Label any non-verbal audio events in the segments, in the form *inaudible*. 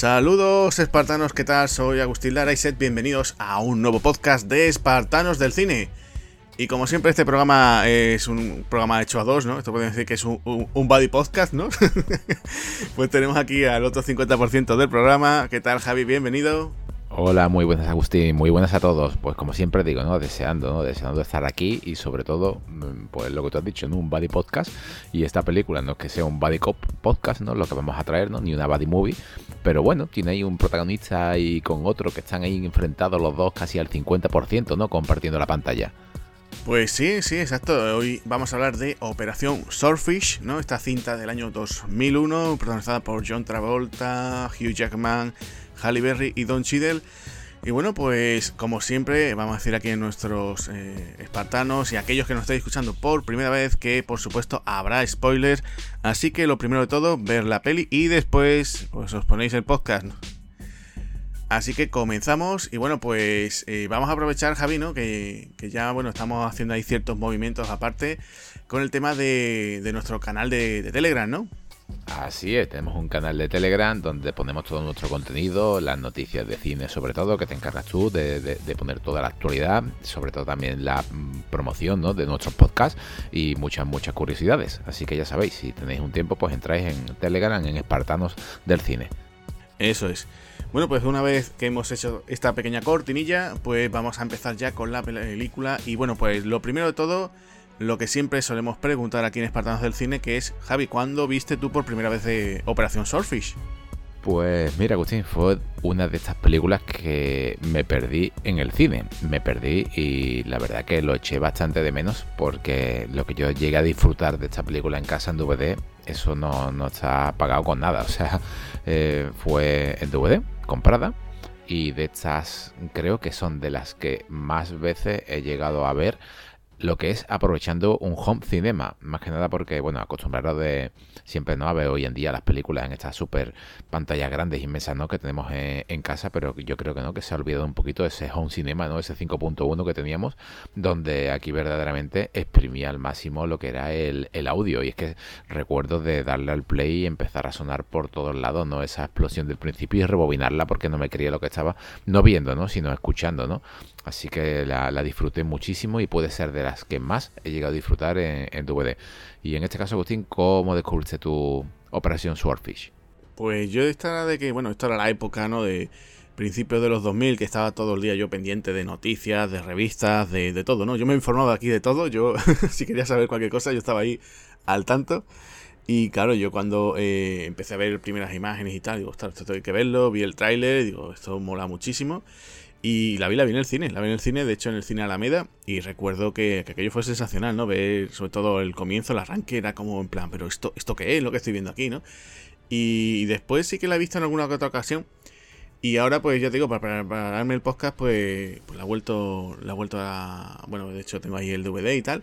Saludos espartanos, ¿qué tal? Soy Agustín Lara y bienvenidos a un nuevo podcast de Espartanos del Cine. Y como siempre este programa es un programa hecho a dos, ¿no? Esto puede decir que es un, un, buddy podcast, ¿no? *laughs* pues tenemos aquí al otro 50% del programa. ¿Qué tal Javi? Bienvenido. Hola, muy buenas Agustín, muy buenas a todos. Pues como siempre digo, ¿no? Deseando, ¿no? Deseando estar aquí y sobre todo, mm, pues lo que tú has dicho, ¿no? Un buddy podcast. Y esta película no es que sea un buddy cop podcast, ¿no? Lo que vamos a traer, ¿no? Ni una buddy movie. Pero bueno, tiene ahí un protagonista y con otro que están ahí enfrentados los dos casi al 50%, ¿no? Compartiendo la pantalla. Pues sí, sí, exacto. Hoy vamos a hablar de Operación Swordfish, ¿no? Esta cinta del año 2001, protagonizada por John Travolta, Hugh Jackman, Halle Berry y Don Cheadle. Y bueno, pues como siempre, vamos a decir aquí en nuestros eh, espartanos y aquellos que nos estáis escuchando por primera vez que por supuesto habrá spoilers. Así que lo primero de todo, ver la peli y después pues os ponéis el podcast. Así que comenzamos y bueno, pues eh, vamos a aprovechar, Javi, ¿no? Que, ya, bueno, estamos haciendo ahí ciertos movimientos aparte con el tema de, nuestro canal de, de Telegram, ¿no? Así es, tenemos un canal de Telegram donde ponemos todo nuestro contenido, las noticias de cine sobre todo, que te encargas tú de, poner toda la actualidad, sobre todo también la mm, promoción de nuestros podcasts y muchas, muchas curiosidades. Así que ya sabéis, si tenéis un tiempo, pues entráis en Telegram, en Espartanos del Cine. Eso es. Bueno, pues una vez que hemos hecho esta pequeña cortinilla, pues vamos a empezar ya con la película. Y bueno, pues lo primero de todo lo que siempre solemos preguntar aquí en Espartanos del Cine, que es, Javi, ¿cuándo viste tú por primera vez Operación Swordfish? Pues mira, Agustín, fue una de estas películas que me perdí en el cine. Me perdí y la verdad que lo eché bastante de menos porque lo que yo llegué a disfrutar de esta película en casa en DVD, eso no, no está pagado con nada. *laughs* O sea, eh, fue en DVD, comprada. Y de estas creo que son de las que más veces he llegado a ver lo que es aprovechando un home cinema, más que nada porque, bueno, acostumbrado de siempre no a ver hoy en día las películas en estas super pantallas grandes, inmensas, ¿no? Que tenemos en, casa, pero yo creo que no, que se ha olvidado un poquito ese home cinema, ¿no? Ese 5.1 que teníamos, donde aquí verdaderamente exprimía al máximo lo que era el, el audio. Y es que recuerdo de darle al play y empezar a sonar por todos lados, ¿no? Esa explosión del principio y rebobinarla porque no me creía lo que estaba, no viendo, ¿no? Sino escuchando, ¿no? Así que la, disfruté muchísimo y puede ser de las que más he llegado a disfrutar en, en DVD. Y en este caso, Agustín, ¿cómo descubriste tu Operación Swordfish? Pues yo estaba de que, bueno, esto era la época, ¿no? De principios de los 2000, que estaba todo el día yo pendiente de noticias, de revistas, de, todo, ¿no? Yo me informaba aquí de todo, yo *laughs* si quería saber cualquier cosa, yo estaba ahí al tanto. Y claro, yo cuando eh, empecé a ver primeras imágenes y tal, digo, esto hay que verlo, vi el tráiler, digo, esto mola muchísimo. Y la vi, la vi en el cine, la vi en el cine, de hecho en el cine Alameda, y recuerdo que, aquello fue sensacional, ¿no? Ver sobre todo el comienzo, el arranque, era como en plan, pero esto, ¿esto qué es lo que estoy viendo aquí, ¿no? Y, después sí que la he visto en alguna otra ocasión, y ahora pues ya te digo, para, para, darme el podcast, pues, pues la he vuelto, la he vuelto a... Bueno, de hecho tengo ahí el DVD y tal.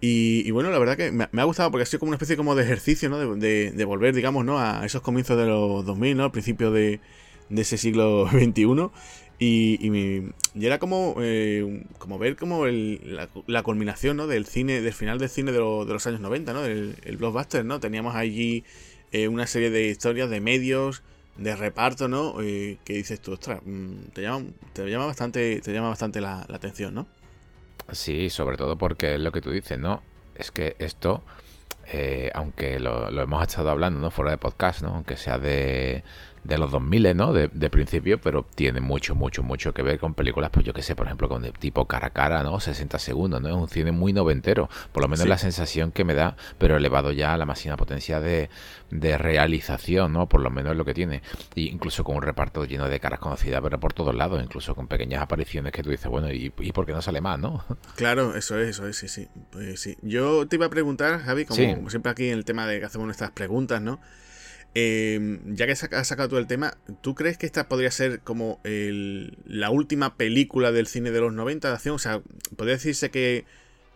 Y, bueno, la verdad que me, ha gustado porque ha sido como una especie como de ejercicio, ¿no? De, de, volver, digamos, ¿no? A esos comienzos de los 2000, ¿no? Al principio de, de ese siglo *laughs* XXI. Y, y, era como, eh, como ver como la, culminación ¿no? del cine, del final del cine de, los años 90, ¿no? El, blockbuster, ¿no? Teníamos allí eh, una serie de historias de medios, de reparto, ¿no? Eh, que dices tú, ostras, mm, te llama, te llama bastante, te llama bastante la, atención, ¿no? Sí, sobre todo porque es lo que tú dices, ¿no? Es que esto, aunque lo, lo, hemos estado hablando, ¿no? Fuera de podcast, ¿no? Aunque sea de de los 2000, ¿no? De, principio, pero tiene mucho, mucho, mucho que ver con películas, pues yo que sé, por ejemplo, con de tipo cara a cara, ¿no? 60 segundos, ¿no? Es un cine muy noventero, por lo menos la sensación que me da, pero elevado ya a la máxima potencia de, realización, ¿no? Por lo menos es lo que tiene. Y incluso con un reparto lleno de caras conocidas, pero por todos lados, incluso con pequeñas apariciones que tú dices, bueno, ¿y, y por qué no sale más, no? *laughs* Claro, eso es, eso es, sí, sí. Pues sí. Yo te iba a preguntar, Javi, como siempre aquí en el tema de que hacemos nuestras preguntas, ¿no? Eh, ya que has sacado tú el tema, ¿tú crees que esta podría ser como la última película del cine de los 90 de acción? O sea, ¿podría decirse que,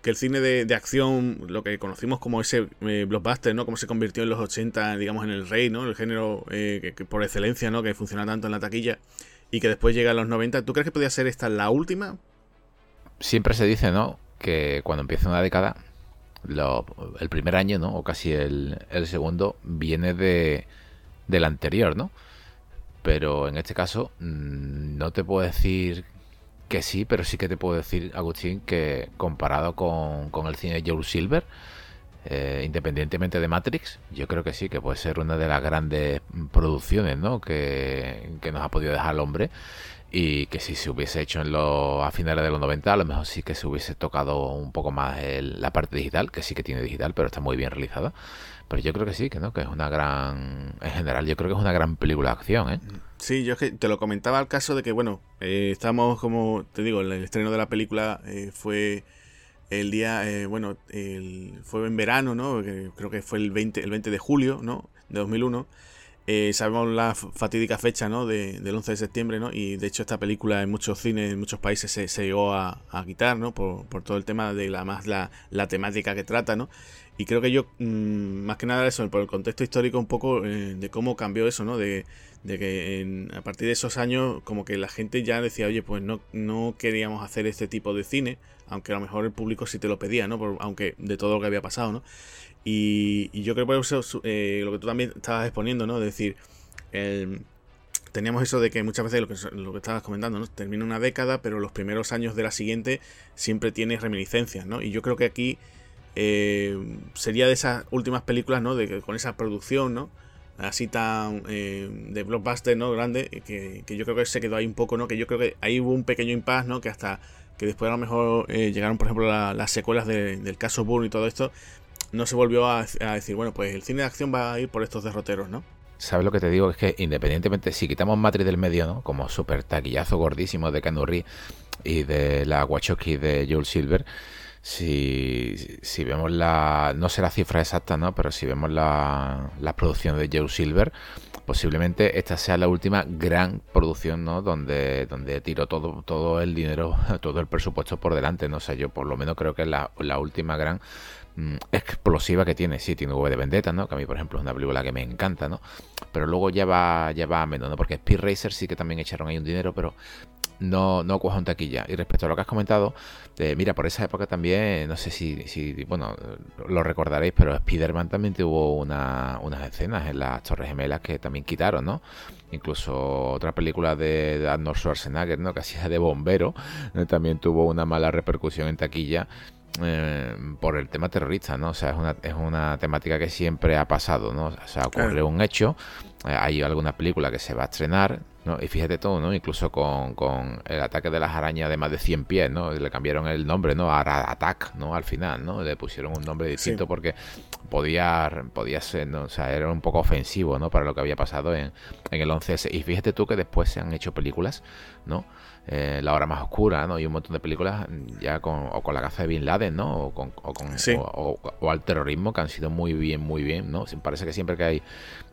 el cine de, acción, lo que conocimos como ese eh, blockbuster, ¿no? Como se convirtió en los 80, digamos, en el rey, ¿no? El género eh, que, por excelencia, ¿no? Que funciona tanto en la taquilla y que después llega a los 90. ¿Tú crees que podría ser esta la última? Siempre se dice, ¿no? Que cuando empieza una década el primer año, ¿no? O casi el, segundo, viene de, del anterior, ¿no? pero en este caso mm, no te puedo decir que sí, pero sí que te puedo decir, Agustín, que comparado con, con el cine de Joel Silver, eh, independientemente de Matrix, yo creo que sí, que puede ser una de las grandes producciones ¿no? que, nos ha podido dejar el hombre y que si se hubiese hecho en los, a finales de los 90 a lo mejor sí que se hubiese tocado un poco más la parte digital, que sí que tiene digital, pero está muy bien realizada. Pero yo creo que sí, que no, que es una gran, en general yo creo que es una gran película de acción, ¿eh? Sí, yo es que te lo comentaba al caso de que, bueno, eh, estamos como, te digo, el estreno de la película eh, fue el día, eh, bueno, el, fue en verano, ¿no? Creo que fue el 20, el 20 de julio, ¿no? De 2001. Eh, sabemos la fatídica fecha, ¿no? De, del 11 de septiembre, ¿no? Y de hecho esta película en muchos cines, en muchos países se, llegó a, quitar, ¿no? Por, todo el tema de la más la, temática que trata, ¿no? Y creo que yo, mmm, más que nada eso, por el contexto histórico un poco eh, de cómo cambió eso, ¿no? De, que a partir de esos años como que la gente ya decía, oye, pues no, queríamos hacer este tipo de cine, aunque a lo mejor el público sí te lo pedía, ¿no? Aunque de todo lo que había pasado, ¿no? Y, y yo creo que eso eh, lo que tú también estabas exponiendo, ¿no? Es decir, teníamos eso de que muchas veces lo que, lo que estabas comentando, ¿no? Termina una década, pero los primeros años de la siguiente siempre tiene reminiscencias, ¿no? Y yo creo que aquí eh, sería de esas últimas películas, ¿no? De, con esa producción, ¿no? así tan eh, de blockbuster, ¿no? Grande, que, que, yo creo que se quedó ahí un poco, ¿no? Que yo creo que ahí hubo un pequeño impasse, ¿no? Que hasta que después a lo mejor eh, llegaron, por ejemplo, la, las secuelas de, del caso Bourne y todo esto, no se volvió a, decir, bueno, pues el cine de acción va a ir por estos derroteros, ¿no? ¿Sabes lo que te digo? Es que independientemente, si quitamos Matrix del medio, ¿no? Como super taquillazo gordísimo de Canurri y de la Wachowski de Joel Silver, si, si vemos la, no sé la cifra exacta, ¿no? Pero si vemos la, la producción de Joe Silver, posiblemente esta sea la última gran producción, ¿no? Donde, donde tiró todo, todo el dinero, *laughs* todo el presupuesto por delante, ¿no? O sea, yo por lo menos creo que es la, la última gran mm, explosiva que tiene. Sí, tiene V de Vendetta, ¿no? Que a mí, por ejemplo, es una película que me encanta, ¿no? Pero luego ya va, ya va a menos, ¿no? Porque Speed Racer sí que también echaron ahí un dinero, pero no, no cojo en taquilla. Y respecto a lo que has comentado, eh, mira, por esa época también, no sé si, si bueno, lo recordaréis, pero Spider-Man también tuvo una, unas escenas en las Torres Gemelas que también quitaron, ¿no? Incluso otra película de, de Arnold Schwarzenegger, ¿no? Que hacía de bombero, ¿no? también tuvo una mala repercusión en taquilla. Eh, por el tema terrorista, ¿no? O sea, es una, es una temática que siempre ha pasado, ¿no? O sea, ocurre un hecho, hay alguna película que se va a estrenar, ¿no? Y fíjate todo, ¿no? Incluso con, con, el ataque de las arañas de más de 100 pies, ¿no? Le cambiaron el nombre, ¿no? A Attack, ¿no? Al final, ¿no? Le pusieron un nombre distinto sí. porque podía, podía ser, ¿no? O sea, era un poco ofensivo, ¿no? Para lo que había pasado en, en el 11S. Y fíjate tú que después se han hecho películas, ¿no? Eh, la hora más oscura, ¿no? Y un montón de películas ya con, o con la caza de Bin Laden, ¿no? O, con, o, con, sí. o, o, al terrorismo que han sido muy bien, muy bien, ¿no? Parece que siempre que hay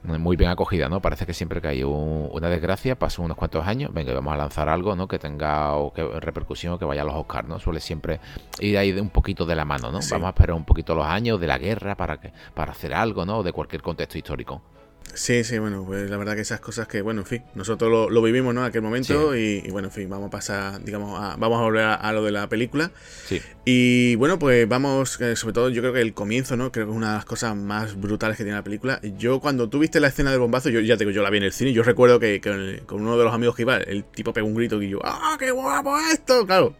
muy bien acogida, ¿no? Parece que siempre que hay un, una desgracia, pasan unos cuantos años, venga, vamos a lanzar algo, ¿no? Que tenga o que repercusión o que vaya a los Oscars, ¿no? Suele siempre ir ahí de un poquito de la mano, ¿no? Sí. Vamos a esperar un poquito los años de la guerra para que para hacer algo, ¿no? O de cualquier contexto histórico. Sí, sí, bueno, pues la verdad que esas cosas que, bueno, en fin, nosotros lo, lo vivimos, ¿no? En aquel momento sí. y, y, bueno, en fin, vamos a pasar, digamos, a, vamos a volver a, a, lo de la película. Sí. Y bueno, pues vamos, eh, sobre todo yo creo que el comienzo, ¿no? Creo que es una de las cosas más brutales que tiene la película. Yo cuando tú viste la escena del bombazo, yo ya te digo, yo la vi en el cine, yo recuerdo que, que con uno de los amigos que iba, el tipo pegó un grito y yo, ¡ah, qué guapo esto! Claro,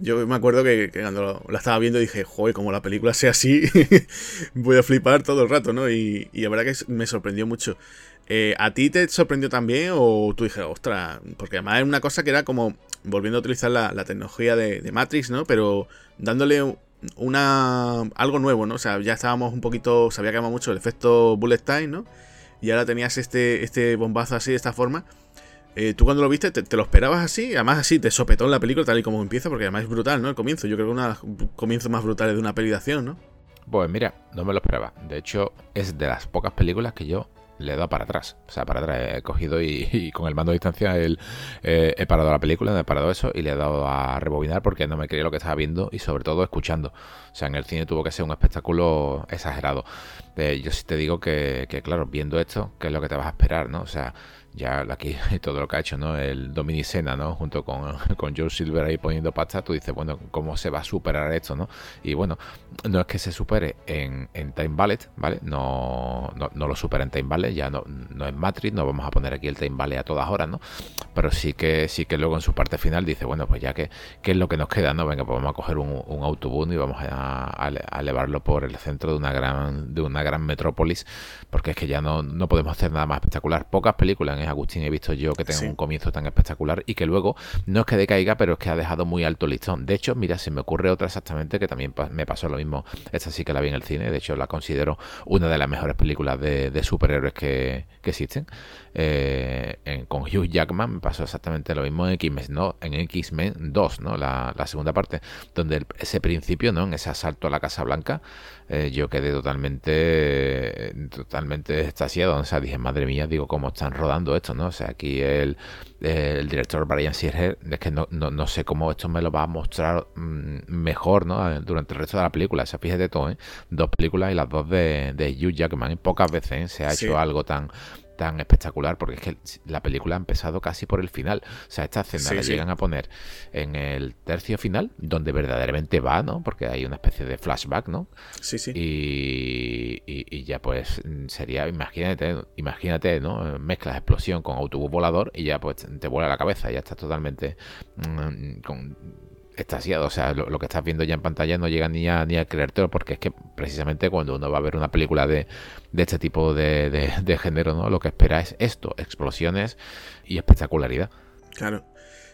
yo me acuerdo que, cuando la estaba viendo dije, joder, como la película sea así, *laughs* voy a flipar todo el rato, ¿no? Y, y la verdad que me sorprendió mucho. Eh, ¿A ti te sorprendió también o tú dijeras, ostras? Porque además es una cosa que era como volviendo a utilizar la, la tecnología de, Matrix, ¿no? Pero dándole una algo nuevo, ¿no? O sea, ya estábamos un poquito, se había mucho el efecto bullet time, ¿no? Y ahora tenías este, este bombazo así de esta forma. Eh, ¿Tú cuando lo viste te, lo esperabas así? Además así, te sopetó en la película tal y como empieza, porque además es brutal, ¿no? El comienzo, yo creo que uno de los comienzos más brutales de una peli de ¿no? Pues mira, no me lo esperaba. De hecho, es de las pocas películas que yo le he dado para atrás. O sea, para atrás. He cogido y, con el mando de distancia eh, he parado la película, he parado eso y le he dado a rebobinar porque no me creía lo que estaba viendo y sobre todo escuchando. O sea, en el cine tuvo que ser un espectáculo exagerado. Eh, yo sí te digo que, que, claro, viendo esto, ¿qué es lo que te vas a esperar, no? O sea, ya aquí *laughs* todo lo que ha hecho, ¿no? El Dominicena, ¿no? Junto con, *laughs* con Joe Silver ahí poniendo pasta, tú dices, bueno, ¿cómo se va a superar esto, ¿no? Y bueno, no es que se supere en, en Time Ballet, ¿vale? No, no, lo supera en Time Ballet, ya no, no es Matrix, no vamos a poner aquí el Time Ballet a todas horas, ¿no? Pero sí que sí que luego en su parte final dice, bueno, pues ya que, ¿qué es lo que nos queda, no? Venga, pues vamos a coger un, autobús y vamos a, a, elevarlo por el centro de una gran, de una gran metrópolis, porque es que ya no, no podemos hacer nada más espectacular. Pocas películas en Agustín he visto yo que tengan un comienzo tan espectacular y que luego no es que decaiga, pero es que ha dejado muy alto el listón. De hecho, mira, se me ocurre otra exactamente que también me pasó lo mismo. Esta sí que la vi en el cine, de hecho la considero una de las mejores películas de, superhéroes que, existen. Eh, con Hugh Jackman me pasó exactamente lo mismo en X-Men, ¿no? En X-Men 2, ¿no? La, segunda parte, donde ese principio, ¿no? En ese asalto a la Casa Blanca, eh, yo quedé totalmente, totalmente extasiado. O sea, dije, madre mía, digo, cómo están rodando esto, ¿no? O sea, aquí el, el director Brian Singer, es que no, no, sé cómo esto me lo va a mostrar mm, mejor, ¿no? Durante el resto de la película. O sea, fíjate todo, ¿eh? Dos películas y las dos de, de Hugh Jackman. Pocas veces ¿eh? se ha hecho algo tan tan espectacular porque es que la película ha empezado casi por el final. O sea, esta escena la llegan a poner en el tercio final, donde verdaderamente va, ¿no? Porque hay una especie de flashback, ¿no? Sí, sí. Y, y, ya pues sería, imagínate, imagínate, ¿no? Mezclas explosión con autobús volador y ya pues te vuela la cabeza, ya estás totalmente mm, con extasiado. O sea, lo, que estás viendo ya en pantalla no llega ni a, ni a creértelo, porque es que precisamente cuando uno va a ver una película de, de este tipo de, de, género, ¿no? Lo que espera es esto, explosiones y espectacularidad. Claro.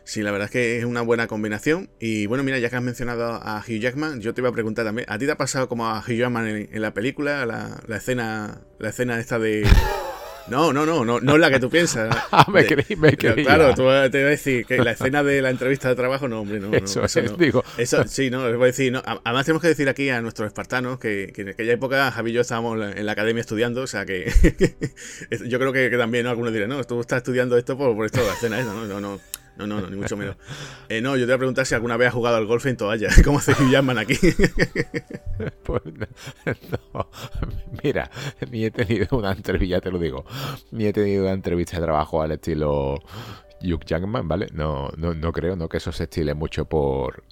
Sí, la verdad es que es una buena combinación. Y bueno, mira, ya que has mencionado a Hugh Jackman, yo te iba a preguntar también, ¿a ti te ha pasado como a Hugh Jackman en, la película, la, la, escena, la escena esta de *laughs* No, no, no, no, no es la que tú piensas. *laughs* ah, me creí, me creí. Claro, tú te voy a decir que la escena de la entrevista de trabajo, no, hombre, no. Eso, no, eso es, digo. Eso, sí, no, les voy a decir, no. Además, tenemos que decir aquí a nuestros espartanos que, que en aquella época Javi y yo estábamos en la academia estudiando, o sea que *laughs* yo creo que, también ¿no? algunos dirán, no, tú estás estudiando esto por, por esto de la escena esa, no, no, no. No, no, no, ni mucho menos. Eh, no, yo te voy a preguntar si alguna vez has jugado al golf en toalla, como hace Hugh aquí. *laughs* pues no, *laughs* mira, ni he tenido una entrevista, te lo digo, ni he tenido una entrevista de trabajo al estilo Hugh Jackman, ¿vale? No, no, no creo, no que eso se estile mucho por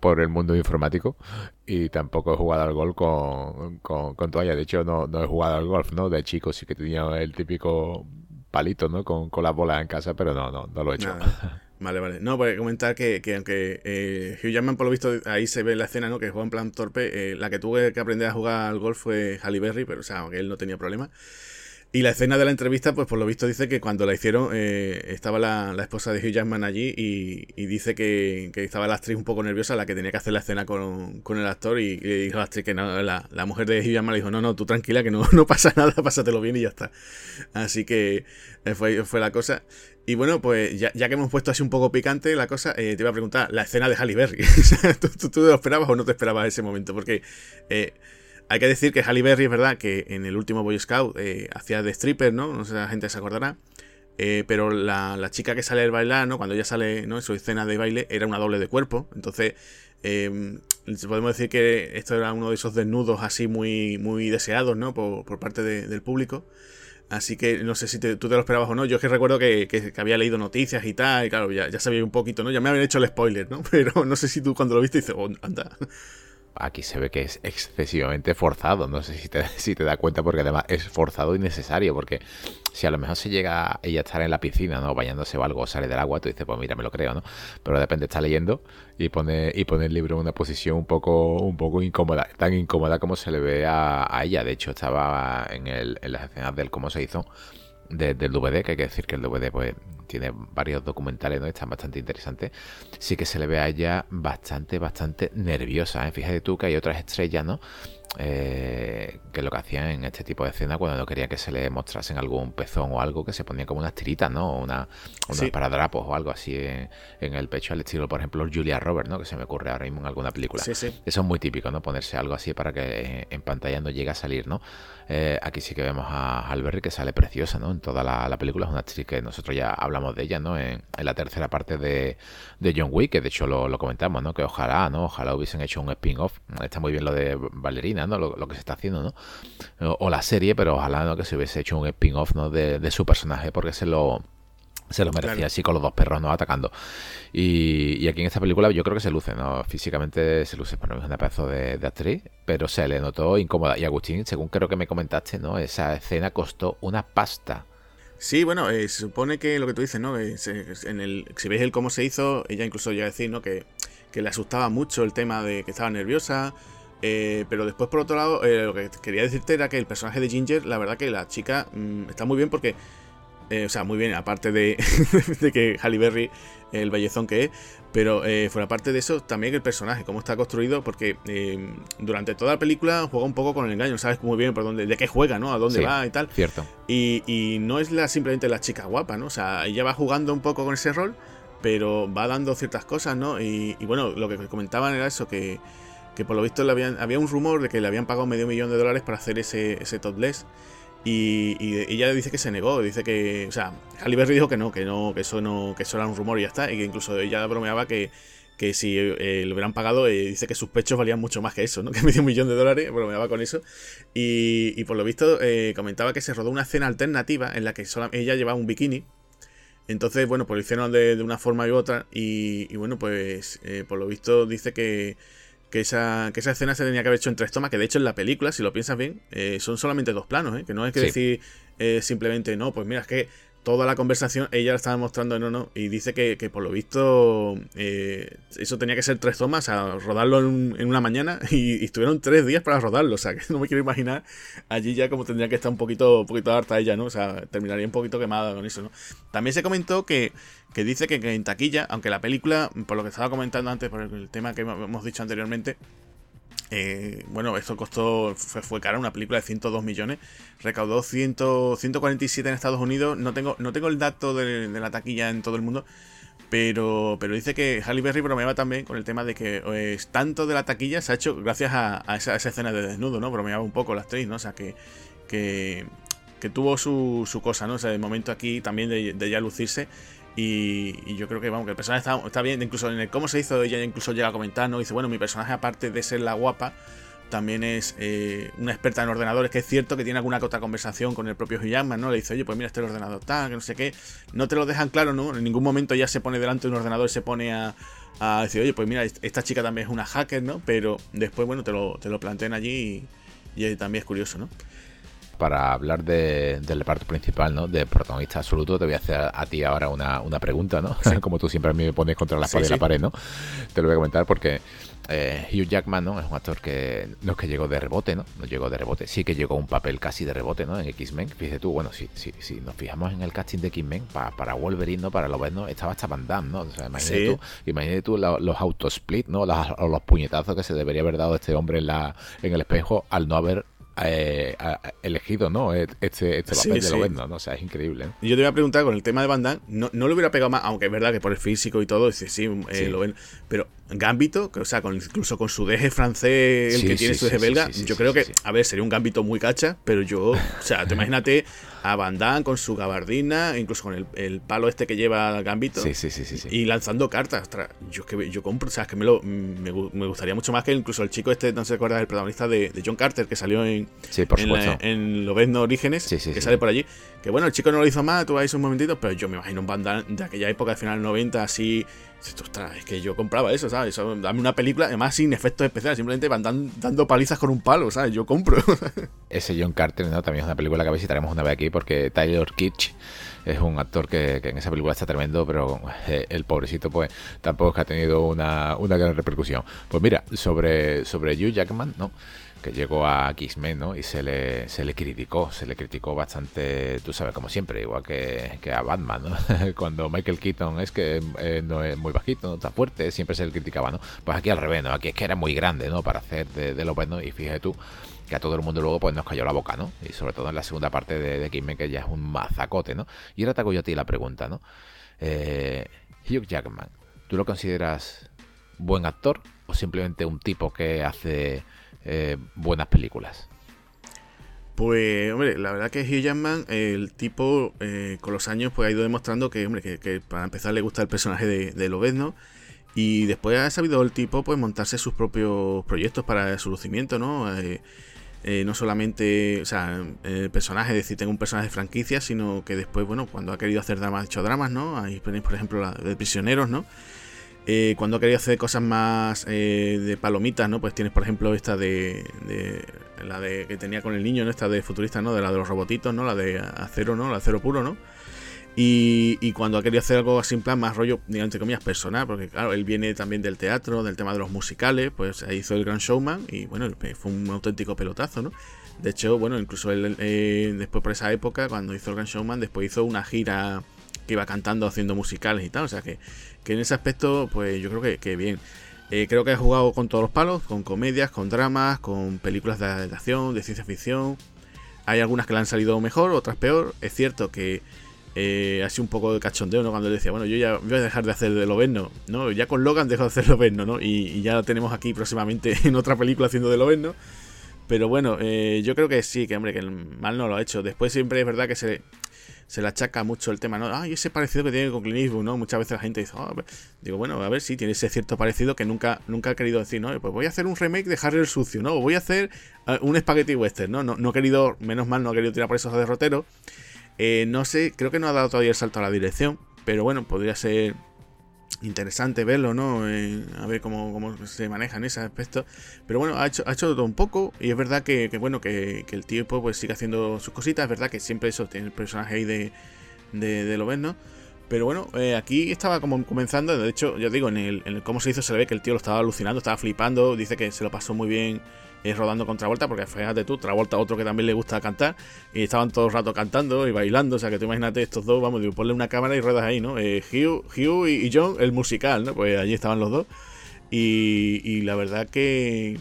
por el mundo informático y tampoco he jugado al golf con, con, toalla. De hecho, no, no he jugado al golf, ¿no? De chico sí que tenía el típico palito, ¿no? Con, con las bolas en casa, pero no, no, no lo he hecho. Vale, vale. No, pues comentar que, que aunque eh, Hugh Jackman, por lo visto, ahí se ve la escena, ¿no? Que juega en plan torpe. Eh, la que tuve que aprender a jugar al golf fue Halle Berry, pero o sea, aunque él no tenía problema. Y la escena de la entrevista, pues por lo visto dice que cuando la hicieron eh, estaba la, esposa de Hugh Jackman allí y, dice que, estaba la actriz un poco nerviosa, la que tenía que hacer la escena con, el actor y, dijo la actriz que no, la, mujer de Hugh Jackman le dijo, no, no, tú tranquila, que no, *laughs* no pasa nada, pásatelo bien y ya está. Así que eh, fue, fue la cosa. Y bueno, pues ya, que hemos puesto así un poco picante la cosa, eh, te iba a preguntar, la escena de Halle Berry, *laughs* ¿tú, tú, te lo esperabas o no te esperabas ese momento? Porque... Hay que decir que Halle Berry es verdad que en el último Boy Scout eh, hacía de stripper, ¿no? No sé si la gente se acordará. Eh, pero la, chica que sale del bailar, ¿no? Cuando ella sale ¿no? en su escena de baile, era una doble de cuerpo. Entonces, em, podemos decir que esto era uno de esos desnudos así muy, muy deseados, ¿no? Por, parte del público. Así que no sé si tú te lo esperabas o no. Yo es que recuerdo que, había leído noticias y tal, y claro, ya, ya, sabía un poquito, ¿no? Ya me habían hecho el spoiler, ¿no? *laughs* Pero no sé si tú cuando lo viste dices, oh, anda aquí se ve que es excesivamente forzado. No sé si te, *laughs* si te das cuenta, porque además es forzado y necesario. Porque si a lo mejor se llega ella a estar en la piscina, ¿no? Bañándose o algo, sale del agua, tú dices, pues mira, me lo creo, ¿no? Pero de repente está leyendo y pone, y pone el libro en una posición un poco, un poco incómoda, tan incómoda como se le ve a, ella. De hecho, estaba en, el, en las escenas del cómo se hizo del DVD, que hay que decir que el DVD pues tiene varios documentales, ¿no? Están bastante interesantes. Sí que se le ve a ella bastante, bastante nerviosa. ¿eh? Fíjate tú que hay otras estrellas, ¿no? Eh, que lo que hacían en este tipo de escena cuando no quería que se le mostrasen algún pezón o algo, que se ponían como unas tiritas, ¿no? Una, unos paradrapos o algo así en, el pecho, al estilo, por ejemplo, Julia Roberts, ¿no? Que se me ocurre ahora mismo en alguna película. Eso es muy típico, ¿no? Ponerse algo así para que en pantalla no llegue a salir, ¿no? Eh, aquí sí que vemos a Halberry que sale preciosa, ¿no? En toda la, película. Es una actriz que nosotros ya hablamos de ella, ¿no? En, la tercera parte de, John Wick, que de hecho lo, comentamos, ¿no? Que ojalá, ¿no? Ojalá hubiesen hecho un spin-off. Está muy bien lo de Ballerina Lo, que se está haciendo, ¿no? O, la serie, pero ojalá ¿no? que se hubiese hecho un spin-off ¿no? de, su personaje, porque se lo, se lo merecía así con los dos perros no atacando y, aquí en esta película yo creo que se luce no físicamente se luce mí es una pedazo de, actriz pero se le notó incómoda y Agustín según creo que me comentaste no esa escena costó una pasta Sí, bueno, eh, se supone que lo que tú dices, ¿no? en el, si veis el cómo se hizo, ella incluso llega a decir, ¿no? Que, le asustaba mucho el tema de que estaba nerviosa. Eh, pero después, por otro lado, eh, lo que quería decirte era que el personaje de Ginger, la verdad que la chica mm, está muy bien porque o sea, muy bien, aparte de, *laughs* de, que Halle Berry, el bellezón que es, pero eh, fuera parte de eso, también el personaje, cómo está construido, porque eh, durante toda la película juega un poco con el engaño, sabes muy bien por dónde, de qué juega, ¿no? A dónde va y tal. Cierto. Y, y no es la, simplemente la chica guapa, ¿no? O sea, ella va jugando un poco con ese rol, pero va dando ciertas cosas, ¿no? Y, bueno, lo que comentaban era eso, que, que por lo visto le habían, había un rumor de que le habían pagado medio millón de dólares para hacer ese, ese topless. Y, ella dice que se negó, dice que, o sea, Halle dijo que no, que no, que eso no, que eso era un rumor y ya está, y que incluso ella bromeaba que, que si eh, lo hubieran pagado, eh, dice que sus pechos valían mucho más que eso, ¿no? *laughs* Que medio millón de dólares, bromeaba con eso. Y, y por lo visto eh, comentaba que se rodó una escena alternativa en la que ella llevaba un bikini. Entonces, bueno, pues lo hicieron de, de una forma u otra. Y, y bueno, pues por lo visto dice que que esa, que esa escena se tenía que haber hecho en tres tomas, que de hecho en la película, si lo piensas bien, eh, son solamente dos planos, ¿eh? que no hay que decir eh, simplemente, no, pues mira, es que toda la conversación ella la estaba mostrando en uno y dice que, por lo visto eh, eso tenía que ser tres tomas, a rodarlo en, una mañana *laughs* y, estuvieron tres días para rodarlo, o sea *laughs* que no me quiero imaginar allí ya como tendría que estar un poquito, un poquito harta ella, ¿no? O sea, terminaría un poquito quemada con eso, ¿no? También se comentó que, que dice que, que en taquilla, aunque la película, por lo que estaba comentando antes, por el tema que hemos dicho anteriormente, eh, bueno, esto costó, fue, cara, una película de 102 millones, recaudó 100, 147 en Estados Unidos, no tengo, no tengo el dato de, la taquilla en todo el mundo, pero, pero dice que Halle Berry bromeaba también con el tema de que pues, tanto de la taquilla se ha hecho gracias a, esa, escena de desnudo, ¿no? Bromeaba un poco la actriz, ¿no? Sea, que, que, tuvo su, su, cosa, ¿no? O sea, de momento aquí también de ya lucirse. Y, yo creo que, vamos, que el personaje está, bien. Incluso en el cómo se hizo, ella incluso llega a comentar, ¿no? Dice, bueno, mi personaje, aparte de ser la guapa, también es eh, una experta en ordenadores, que es cierto que tiene alguna otra conversación con el propio Hugh ¿no? Le dice, oye, pues mira, este ordenador está, que no sé qué. No te lo dejan claro, ¿no? En ningún momento ya se pone delante de un ordenador y se pone a, decir, oye, pues mira, esta chica también es una hacker, ¿no? Pero después, bueno, te lo, te lo plantean allí y también es curioso, ¿no? Para hablar del reparto principal, ¿no? De protagonista absoluto, te voy a hacer a ti ahora una, pregunta, ¿no? *laughs* Como tú siempre a mí me pones contra la pared de la pared, ¿no? Te lo voy a comentar porque eh, Hugh Jackman, ¿no? Es un actor que no es que llegó de rebote, ¿no? No llegó de rebote. Sí que llegó un papel casi de rebote, ¿no? En X-Men. Fíjate tú, bueno, si, si, si nos fijamos en el casting de X-Men, para Wolverine, ¿no? Para lo ¿no? Estaba hasta Van Damme, ¿no? O sea, imagínate tú, imagínate tú los autosplit, ¿no? Los, los puñetazos que se debería haber dado este hombre en, la, en el espejo al no haber eh, elegido, ¿no? E-, este, este papel de lo ¿no? O sea, es increíble. Y yo te voy a preguntar con el tema de Van no, no lo hubiera pegado más, aunque es verdad que por el físico y todo, sí, sí, eh, lo ven, pero Gambito, o sea, con, incluso con su deje francés, el que tiene su deje belga, yo creo que, a ver, sería un Gambito muy cacha, pero yo, o sea, te *laughs* imagínate a Van Damme con su gabardina, incluso con el, palo este que lleva Gambito. Sí, sí, sí, sí, Y lanzando cartas. yo que yo compro, o sea, es que me, lo, me, gustaría mucho más que incluso el chico este, no se acuerda, el protagonista de, John Carter, que salió en, sí, por en, la, en Orígenes, que sale por allí. Que bueno, el chico no lo hizo más, tú vais un momentito, pero yo me imagino un Van Damme de aquella época, al final 90, así Ostras, es que yo compraba eso, ¿sabes? Dame una película, además sin efectos especiales, simplemente van dando palizas con un palo, ¿sabes? Yo compro. *laughs* Ese John Carter, ¿no? También es una película que visitaremos una vez aquí porque Tyler Kitsch es un actor que, en esa película está tremendo, pero eh, el pobrecito, pues, tampoco es que ha tenido una, una gran repercusión. Pues mira, sobre, sobre Hugh Jackman, ¿no? Que llegó a X-Men, ¿no? Y se le, se le criticó, se le criticó bastante, tú sabes, como siempre, igual que, que a Batman, ¿no? *laughs* Cuando Michael Keaton es que eh, no es muy bajito, no está fuerte, siempre se le criticaba, ¿no? Pues aquí al revés, ¿no? Aquí es que era muy grande, ¿no? Para hacer de, de bueno, y fíjate tú que a todo el mundo luego pues nos cayó la boca, ¿no? Y sobre todo en la segunda parte de, de X-Men, que ya es un mazacote, ¿no? Y ahora te hago yo a ti la pregunta, ¿no? Eh, Hugh Jackman, ¿tú lo consideras buen actor o simplemente un tipo que hace eh, buenas películas. Pues, hombre, la verdad que Hugh Jackman, el tipo, eh, con los años, pues ha ido demostrando que, hombre, que, para empezar le gusta el personaje de, de Lobezno. Y después ha sabido el tipo pues montarse sus propios proyectos para su lucimiento, ¿no? Eh, no solamente, o sea, el personaje, es decir, tengo un personaje de franquicia, sino que después, bueno, cuando ha querido hacer dramas, ha hecho dramas, ¿no? Ahí tenéis, por ejemplo, la de prisioneros, ¿no? Eh, cuando ha querido hacer cosas más de palomitas, ¿no? Pues tienes, por ejemplo, esta de, la de que tenía con el niño, ¿no? Esta de futurista, ¿no? De la de los robotitos, ¿no? La de acero, ¿no? La acero puro, ¿no? Y, cuando ha querido hacer algo así en plan más rollo, digamos, entre comillas, personal, porque claro, él viene también del teatro, del tema de los musicales, pues hizo el Gran Showman y bueno, fue un auténtico pelotazo, ¿no? De hecho, bueno, incluso él eh, después por esa época, cuando hizo el Gran Showman, después hizo una gira que iba cantando, haciendo musicales y tal, o sea que, que en ese aspecto, pues yo creo que, bien. Eh, creo que ha jugado con todos los palos, con comedias, con dramas, con películas de acción, de ciencia ficción. Hay algunas que le han salido mejor, otras peor. Es cierto que eh, así un poco de cachondeo, ¿no? Cuando decía, bueno, yo ya voy a dejar de hacer de Loveno, ¿no? Ya con Logan dejo de hacer Loveno, ¿no? Y, ya lo tenemos aquí próximamente *laughs* en otra película haciendo de Loveno. Pero bueno, eh, yo creo que sí, que hombre, que mal no lo ha hecho. Después siempre es verdad que se, se le achaca mucho el tema, ¿no? Ay, ese parecido que tiene con Clint ¿no? Muchas veces la gente dice, oh, digo, bueno, a ver si tiene ese cierto parecido que nunca, nunca ha querido decir, ¿no? Pues voy a hacer un remake de Harry el Sucio, ¿no? O voy a hacer eh, un Spaghetti Western, ¿no? ¿no? No, ha querido, menos mal, no ha querido tirar por esos derroteros. Eh, no sé, creo que no ha dado todavía el salto a la dirección, pero bueno, podría ser interesante verlo, ¿no? Eh, a ver cómo, se maneja en ese aspecto. Pero bueno, ha hecho, ha hecho todo un poco. Y es verdad que, bueno, que, el tipo pues sigue haciendo sus cositas. Es verdad que siempre eso tiene el personaje ahí de, de, lo ves, ¿no? Pero bueno, eh, aquí estaba como comenzando. De hecho, ya digo, en el, en el cómo se hizo se ve que el tío lo estaba alucinando, estaba flipando. Dice que se lo pasó muy bien rodando con Travolta, porque fíjate tú, Travolta otro que también le gusta cantar, y estaban todo el rato cantando y bailando, o sea que tú imagínate estos dos, vamos, digo, ponle una cámara y ruedas ahí, ¿no? Eh, Hugh, Hugh y, John, el musical, ¿no? Pues allí estaban los dos. Y, la verdad que,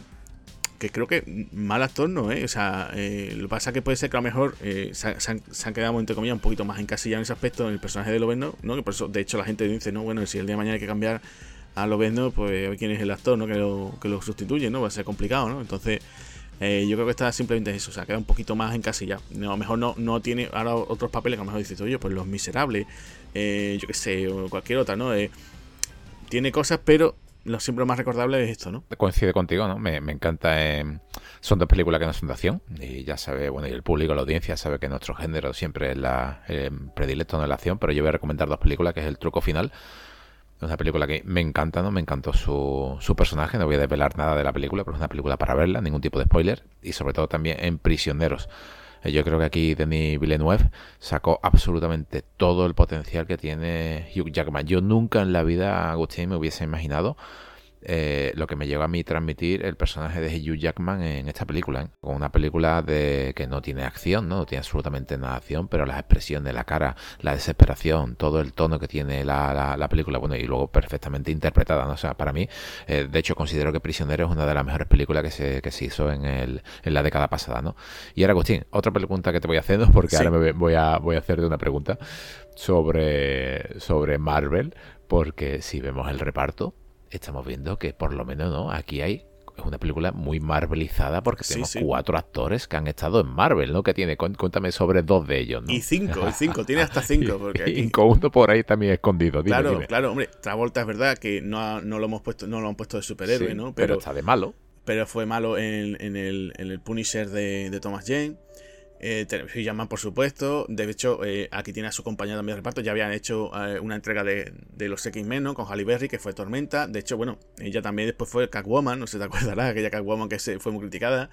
que creo que mal actor no, ¿eh? O sea, eh, lo que pasa es que puede ser que a lo mejor eh, se, han, quedado, entre comillas, un poquito más encasillados en ese aspecto en el personaje de Loveno, ¿no? Que por eso, de hecho, la gente dice, no, bueno, si el día de mañana hay que cambiar a lo vendo, pues a ver quién es el actor ¿no? que, lo, que lo sustituye, ¿no? Va a ser complicado, ¿no? Entonces, eh, yo creo que está simplemente eso, o sea, queda un poquito más encasillado. a lo mejor no, no tiene ahora otros papeles que a lo mejor dices, oye, pues Los Miserables, eh, yo qué sé, o cualquier otra, ¿no? Eh, tiene cosas, pero lo siempre más recordable es esto, ¿no? Coincide contigo, ¿no? Me, encanta. son dos películas que no son de acción. Y ya sabe, bueno, y el público, la audiencia, sabe que nuestro género siempre es la predilecto de la acción. Pero yo voy a recomendar dos películas, que es El Truco Final es una película que me encanta, ¿no? Me encantó su, su personaje, no voy a desvelar nada de la película, pero es una película para verla, ningún tipo de spoiler. Y sobre todo también en Prisioneros. Eh, yo creo que aquí Denis Villeneuve sacó absolutamente todo el potencial que tiene Hugh Jackman. Yo nunca en la vida, Agustín, me hubiese imaginado eh, lo que me llegó a mí transmitir el personaje de Hugh Jackman en esta película. ¿eh? Con una película de que no tiene acción, ¿no? tiene absolutamente nada de acción, pero las expresiones, la cara, la desesperación, todo el tono que tiene la, la, película, bueno, y luego perfectamente interpretada. ¿no? O sea, para mí, eh, de hecho, considero que Prisionero es una de las mejores películas que se, que se hizo en, el, en la década pasada. ¿no? Y ahora, Agustín, otra pregunta que te voy a hacer, *laughs* porque ahora me voy a, voy a hacerte una pregunta sobre, sobre Marvel, porque si vemos el reparto, estamos viendo que por lo menos no aquí hay es una película muy marvelizada porque tenemos cuatro actores que han estado en Marvel, ¿no? Que tiene, cuéntame sobre dos de ellos, ¿no? Y cinco, y cinco, tiene hasta *laughs* cinco. Porque aquí... uno por ahí también escondido. claro, claro, hombre, Travolta es verdad que no, no, lo hemos puesto, no lo han puesto de superhéroe, ¿no? Pero, está de malo. Pero fue malo en, en, el, en el Punisher de, de Thomas Jane. Eh, llaman por supuesto. De hecho, eh, aquí tiene a su compañera también de reparto. Ya habían hecho eh, una entrega de, los X-Men, Con Halle Berry, que fue Tormenta. De hecho, bueno, ella también después fue Catwoman, no sé si te *laughs* acordarás, aquella Catwoman que se, fue muy criticada.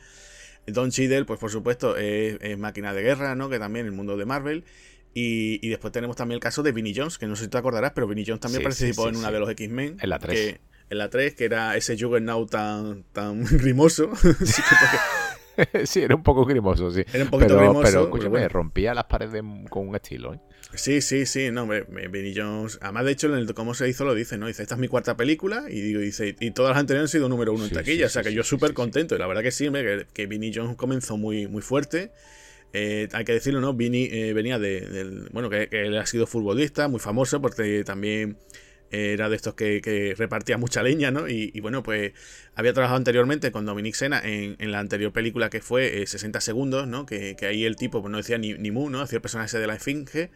Don Cheadle, pues por supuesto, es, máquina de guerra, ¿no? Que también en el mundo de Marvel. Y, después tenemos también el caso de Vinnie Jones, que no sé si te acordarás, pero Vinnie Jones también participó en una de los X-Men. En la 3. en la 3, que era ese Juggernaut tan, tan *laughs* grimoso. *laughs* *laughs* sí, era un poco grimoso, sí. Era un poquito pero, grimoso. Pero, escúchame, rompía las paredes con un estilo, ¿eh? Sí, sí, sí, no, Benny Jones. Además, de hecho, en el cómo se hizo lo dice, ¿no? Dice, esta es mi cuarta película y digo, dice, y todas las anteriores han sido número uno en taquilla. o sea que yo súper contento. Y la verdad que sí, que, que Vinny Jones comenzó muy, muy fuerte. Eh, hay que decirlo, ¿no? Vinny eh, venía de, del. Bueno, que, él ha sido futbolista, muy famoso, porque también era de estos que, repartía mucha leña, ¿no? Y, bueno, pues había trabajado anteriormente con Dominic Sena en, la anterior película que fue 60 segundos, ¿no? Que, ahí el tipo pues, no decía ni, ni mu, ¿no? Hacía el personaje de la esfinge.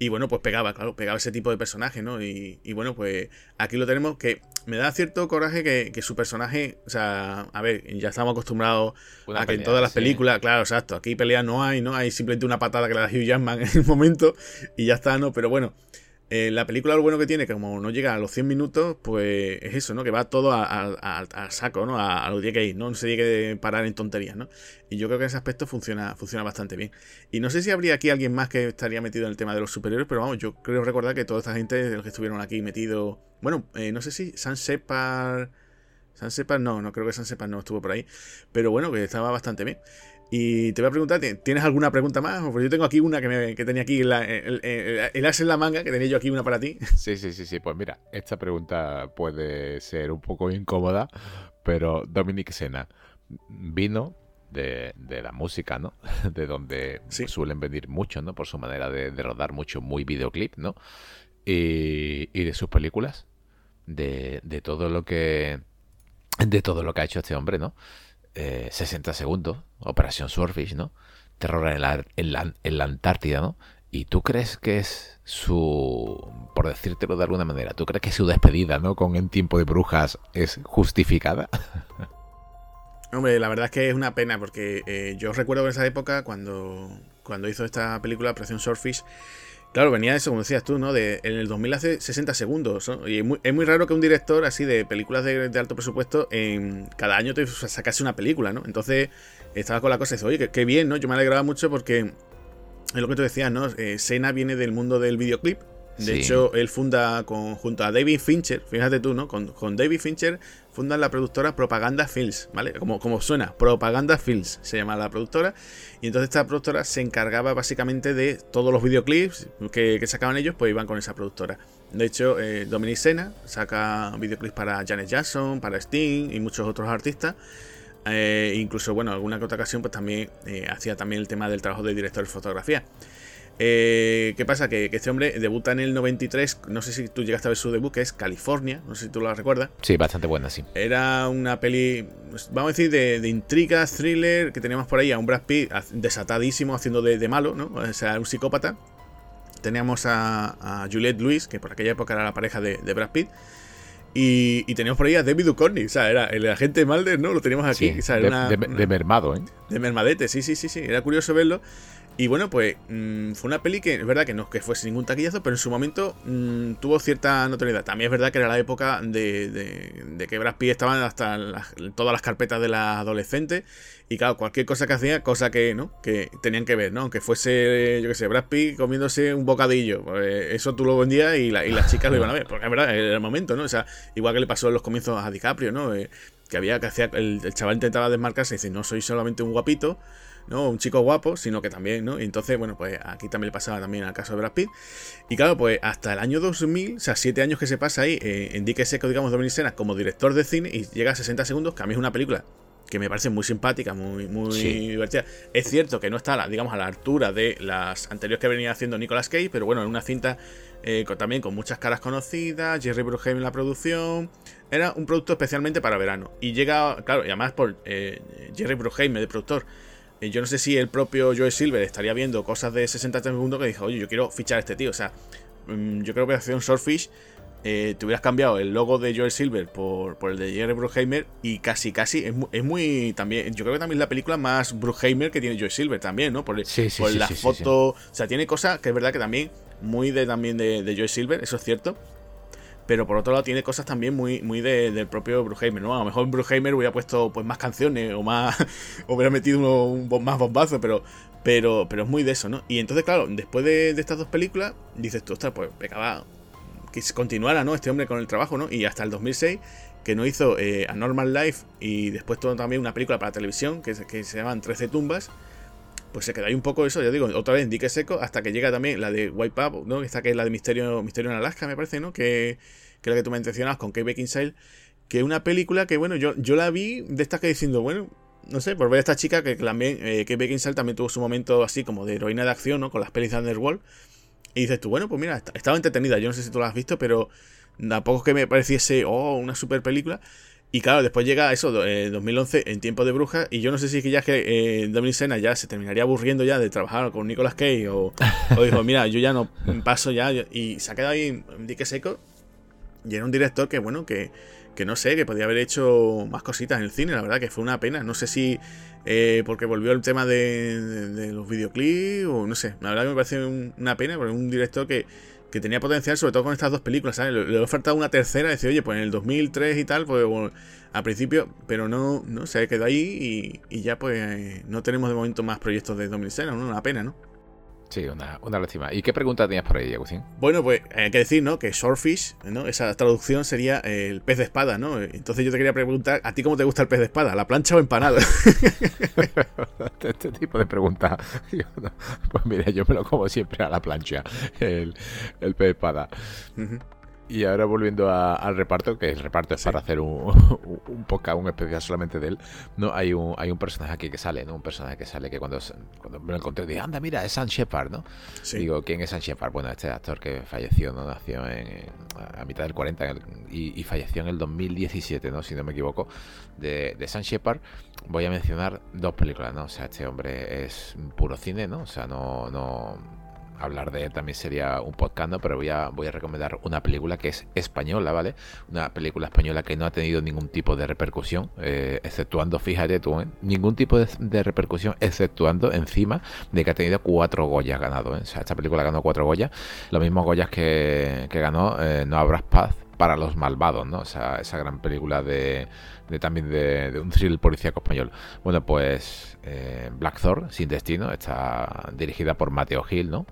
Y bueno, pues pegaba, claro, pegaba ese tipo de personaje, ¿no? Y, bueno, pues aquí lo tenemos que me da cierto coraje que, su personaje, o sea, a ver, ya estamos acostumbrados a que en todas las películas, claro, exacto, aquí pelea no hay, ¿no? Hay simplemente una patada que le da Hugh Jackman en el momento y ya está, ¿no? Pero bueno, eh, la película lo bueno que tiene, que como no llega a los 100 minutos, pues es eso, ¿no? Que va todo al saco, ¿no? A, a, lo que ir, ¿no? No se tiene que parar en tonterías, ¿no? Y yo creo que ese aspecto funciona, funciona bastante bien. Y no sé si habría aquí alguien más que estaría metido en el tema de los superiores, pero vamos, yo creo recordar que toda esta gente de los que estuvieron aquí metidos... Bueno, eh, no sé si San Separ... San Separ no, no creo que San Separ no estuvo por ahí. Pero bueno, que estaba bastante bien. Y te voy a preguntar, ¿tienes alguna pregunta más? Porque yo tengo aquí una que, tenía aquí, el, el, as en la manga, que tenía yo aquí una para ti. *laughs* Sí, sí, sí, sí. Pues mira, esta pregunta puede ser un poco incómoda, pero Dominic Sena vino de, la música, ¿no? *laughs* De donde suelen venir mucho, ¿no? Por su manera de, rodar mucho, muy videoclip, ¿no? Y, y de sus películas, de, de todo lo que... De todo lo que ha hecho este hombre, ¿no? 60 eh, segundos, Operación Swordfish, ¿no? Terror en la, en, la, Antártida, ¿no? ¿Y tú crees que es su, por decírtelo de alguna manera, tú crees que su despedida, ¿no? Con En tiempo de brujas es justificada? *laughs* Hombre, la verdad es que es una pena porque eh, yo recuerdo en esa época cuando, cuando hizo esta película Operación Swordfish, Claro, venía eso, como decías tú, ¿no? De, en el 2000 hace 60 segundos. Y es muy, raro que un director así de películas de, alto presupuesto en cada año te sacase una película, ¿no? Entonces estaba con la cosa y dice, oye, qué, bien, ¿no? Yo me alegraba mucho porque es lo que tú decías, ¿no? Eh, Sena viene del mundo del videoclip de hecho, él funda con, junto a David Fincher, fíjate tú, ¿no? Con, David Fincher fundan la productora Propaganda Films, ¿vale? Como, como suena, Propaganda Films se llama la productora. Y entonces esta productora se encargaba básicamente de todos los videoclips que, sacaban ellos, pues iban con esa productora. De hecho, eh, Dominic Sena saca videoclips para Janet Jackson, para Sting y muchos otros artistas. Eh, incluso, bueno, alguna que otra ocasión, pues también eh, hacía también el tema del trabajo de director de fotografía. Eh, ¿Qué pasa? Que, este hombre debuta en el 93, no sé si tú llegaste a ver su debut, que es California, no sé si tú lo recuerdas. Sí, bastante buena, sí. Era una peli, pues, vamos a decir, de, de intriga, thriller, que teníamos por ahí a un Brad Pitt desatadísimo haciendo de, malo, ¿no? O sea, un psicópata. Teníamos a, Juliette Lewis, que por aquella época era la pareja de, Brad Pitt. Y, teníamos por ahí a David Duchovny, o sea, era el agente Malder, ¿no? Lo teníamos aquí. de, mermado, ¿eh? De mermadete, sí, sí, sí, sí. Era curioso verlo. Y bueno, pues mm, fue una peli que es verdad que no que fuese ningún taquillazo, pero en su momento mm, tuvo cierta notoriedad. También es verdad que era la época de, de, que Brad Pitt estaban hasta todas las carpetas de las adolescentes. Y claro, cualquier cosa que hacía, cosa que, ¿no? Que tenían que ver, ¿no? Aunque fuese, yo qué sé, Brad Pitt comiéndose un bocadillo. Pues eso tú lo vendías y, y las chicas lo iban a ver. Porque es verdad, era el momento, ¿no? O sea, igual que le pasó en los comienzos a DiCaprio, ¿no? Eh, que había que hacía, el, el chaval intentaba desmarcarse y dice, no soy solamente un guapito ¿no? Un chico guapo, sino que también, ¿no? Y entonces, bueno, pues aquí también le pasaba también al caso de Brad Pitt. Y claro, pues hasta el año 2000, o sea, siete años que se pasa ahí eh, en Dique Seco, digamos, Dominic Sena como director de cine y llega a 60 segundos, que a mí es una película que me parece muy simpática, muy, muy divertida. Es cierto que no está, digamos, a la altura de las anteriores que venía haciendo Nicolas Cage, pero bueno, en una cinta eh, también con muchas caras conocidas, Jerry Bruckheimer en la producción. Era un producto especialmente para verano. Y llega, claro, y además por eh, Jerry Bruckheimer, de productor, eh, yo no sé si el propio Joe Silver estaría viendo cosas de 60 segundos que dijo, oye, yo quiero fichar a este tío. O sea, mm, yo creo que un Swordfish eh, te hubieras cambiado el logo de Joel Silver por, el de Jerry Bruckheimer y casi, casi es, muy, también, yo creo que también es la película más Bruckheimer que tiene Joel Silver también, ¿no? Por, por la foto, o sea, tiene cosas que es verdad que también muy de también de, de Joel Silver, eso es cierto, pero por otro lado tiene cosas también muy, muy del propio Bruheimer, ¿no? A lo mejor en Bruheimer hubiera puesto pues más canciones o más *laughs* hubiera metido un más bombazo, pero, pero, pero es muy de eso, ¿no? Y entonces, claro, después de, estas dos películas, dices tú, ostras, pues pecaba que continuara, ¿no? Este hombre con el trabajo, ¿no? Y hasta el 2006, que no hizo eh, A Normal Life y después todo también una película para televisión que, que se llaman 13 tumbas, pues se queda ahí un poco eso, ya digo, otra vez en dique seco, hasta que llega también la de Wipe Up, ¿no? Esta que es la de Misterio, Misterio en Alaska, me parece, ¿no? Que, que es la que tú me mencionabas con Kate Beckinsale, que es una película que, bueno, yo, yo la vi de estas que diciendo, bueno, no sé, por ver a esta chica que también, eh, Kate Beckinsale también tuvo su momento así como de heroína de acción, ¿no? Con las pelis de Underworld. Y dices tú, bueno, pues mira, estaba entretenida, yo no sé si tú la has visto, pero tampoco es que me pareciese, oh, una super película. Y claro, después llega eso, 2011, en Tiempo de Brujas, y yo no sé si es que ya que eh, Dominic Sena ya se terminaría aburriendo ya de trabajar con Nicolas Cage, o, o dijo, mira, yo ya no paso ya, y se ha quedado ahí dique seco, y era un director que, bueno, que, que no sé, que podía haber hecho más cositas en el cine, la verdad que fue una pena. No sé si eh, porque volvió el tema de, los videoclips o no sé. La verdad que me parece una pena porque un director que, que tenía potencial, sobre todo con estas dos películas, ¿sabes? Le, le he ofertado una tercera, decir, oye, pues en el 2003 y tal, pues bueno, al principio, pero no, no se quedó ahí y, ya pues no tenemos de momento más proyectos de 2006, ¿no? Una pena, ¿no? Sí, una, una lástima. ¿Y qué pregunta tenías por ahí, Agustín? Bueno, pues hay que decir, ¿no? Que Swordfish, ¿no? Esa traducción sería el pez de espada, ¿no? Entonces yo te quería preguntar, ¿a ti cómo te gusta el pez de espada? ¿La plancha o empanada? *laughs* este tipo de preguntas. *laughs* Pues mira, yo me lo como siempre a la plancha, el, el pez de espada. Y ahora volviendo al reparto, que el reparto es para hacer un, un podcast, un especial solamente de él. No, hay un, hay un personaje aquí que sale, ¿no? Un personaje que sale que cuando, cuando me lo encontré dije, anda, mira, es Sam Shepard, ¿no? Digo, ¿quién es Sam Shepard? Bueno, este actor que falleció, ¿no? Nació en, a mitad del 40 y, falleció en el 2017, ¿no? Si no me equivoco. De, de Sam Shepard voy a mencionar dos películas, ¿no? O sea, este hombre es puro cine, ¿no? O sea, no, no hablar de él también sería un podcast, pero voy a, voy a recomendar una película que es española, ¿vale? Una película española que no ha tenido ningún tipo de repercusión, eh, exceptuando, fíjate tú, ¿eh? ningún tipo de, repercusión, exceptuando encima de que ha tenido cuatro Goyas ganado, ¿eh? O sea, esta película ganó cuatro Goyas, los mismos Goyas que, que ganó No Habrás Paz para los malvados, ¿no? O sea, esa gran película de, de también de, de, un thrill policíaco español. Bueno, pues eh, Black Thor, Sin Destino, está dirigida por Mateo Gil, ¿no?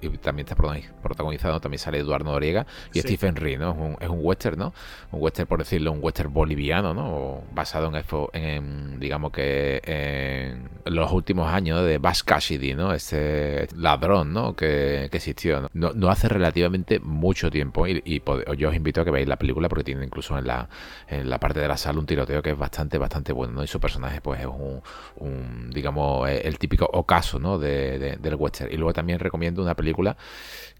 y también está protagonizado, también sale Eduardo Noriega y Stephen Ree, ¿no? Es un, es un, western, ¿no? Un western, por decirlo, un western boliviano, ¿no? basado en, en, digamos que en los últimos años de Bash Cassidy, ¿no? Ese ladrón, ¿no? Que, que existió, ¿no? ¿no? hace relativamente mucho tiempo y, y, yo os invito a que veáis la película porque tiene incluso en la, en la parte de la sala un tiroteo que es bastante, bastante bueno, ¿no? Y su personaje pues es un, digamos, eh, el típico ocaso ¿no? de, del western. Y luego también recomiendo una película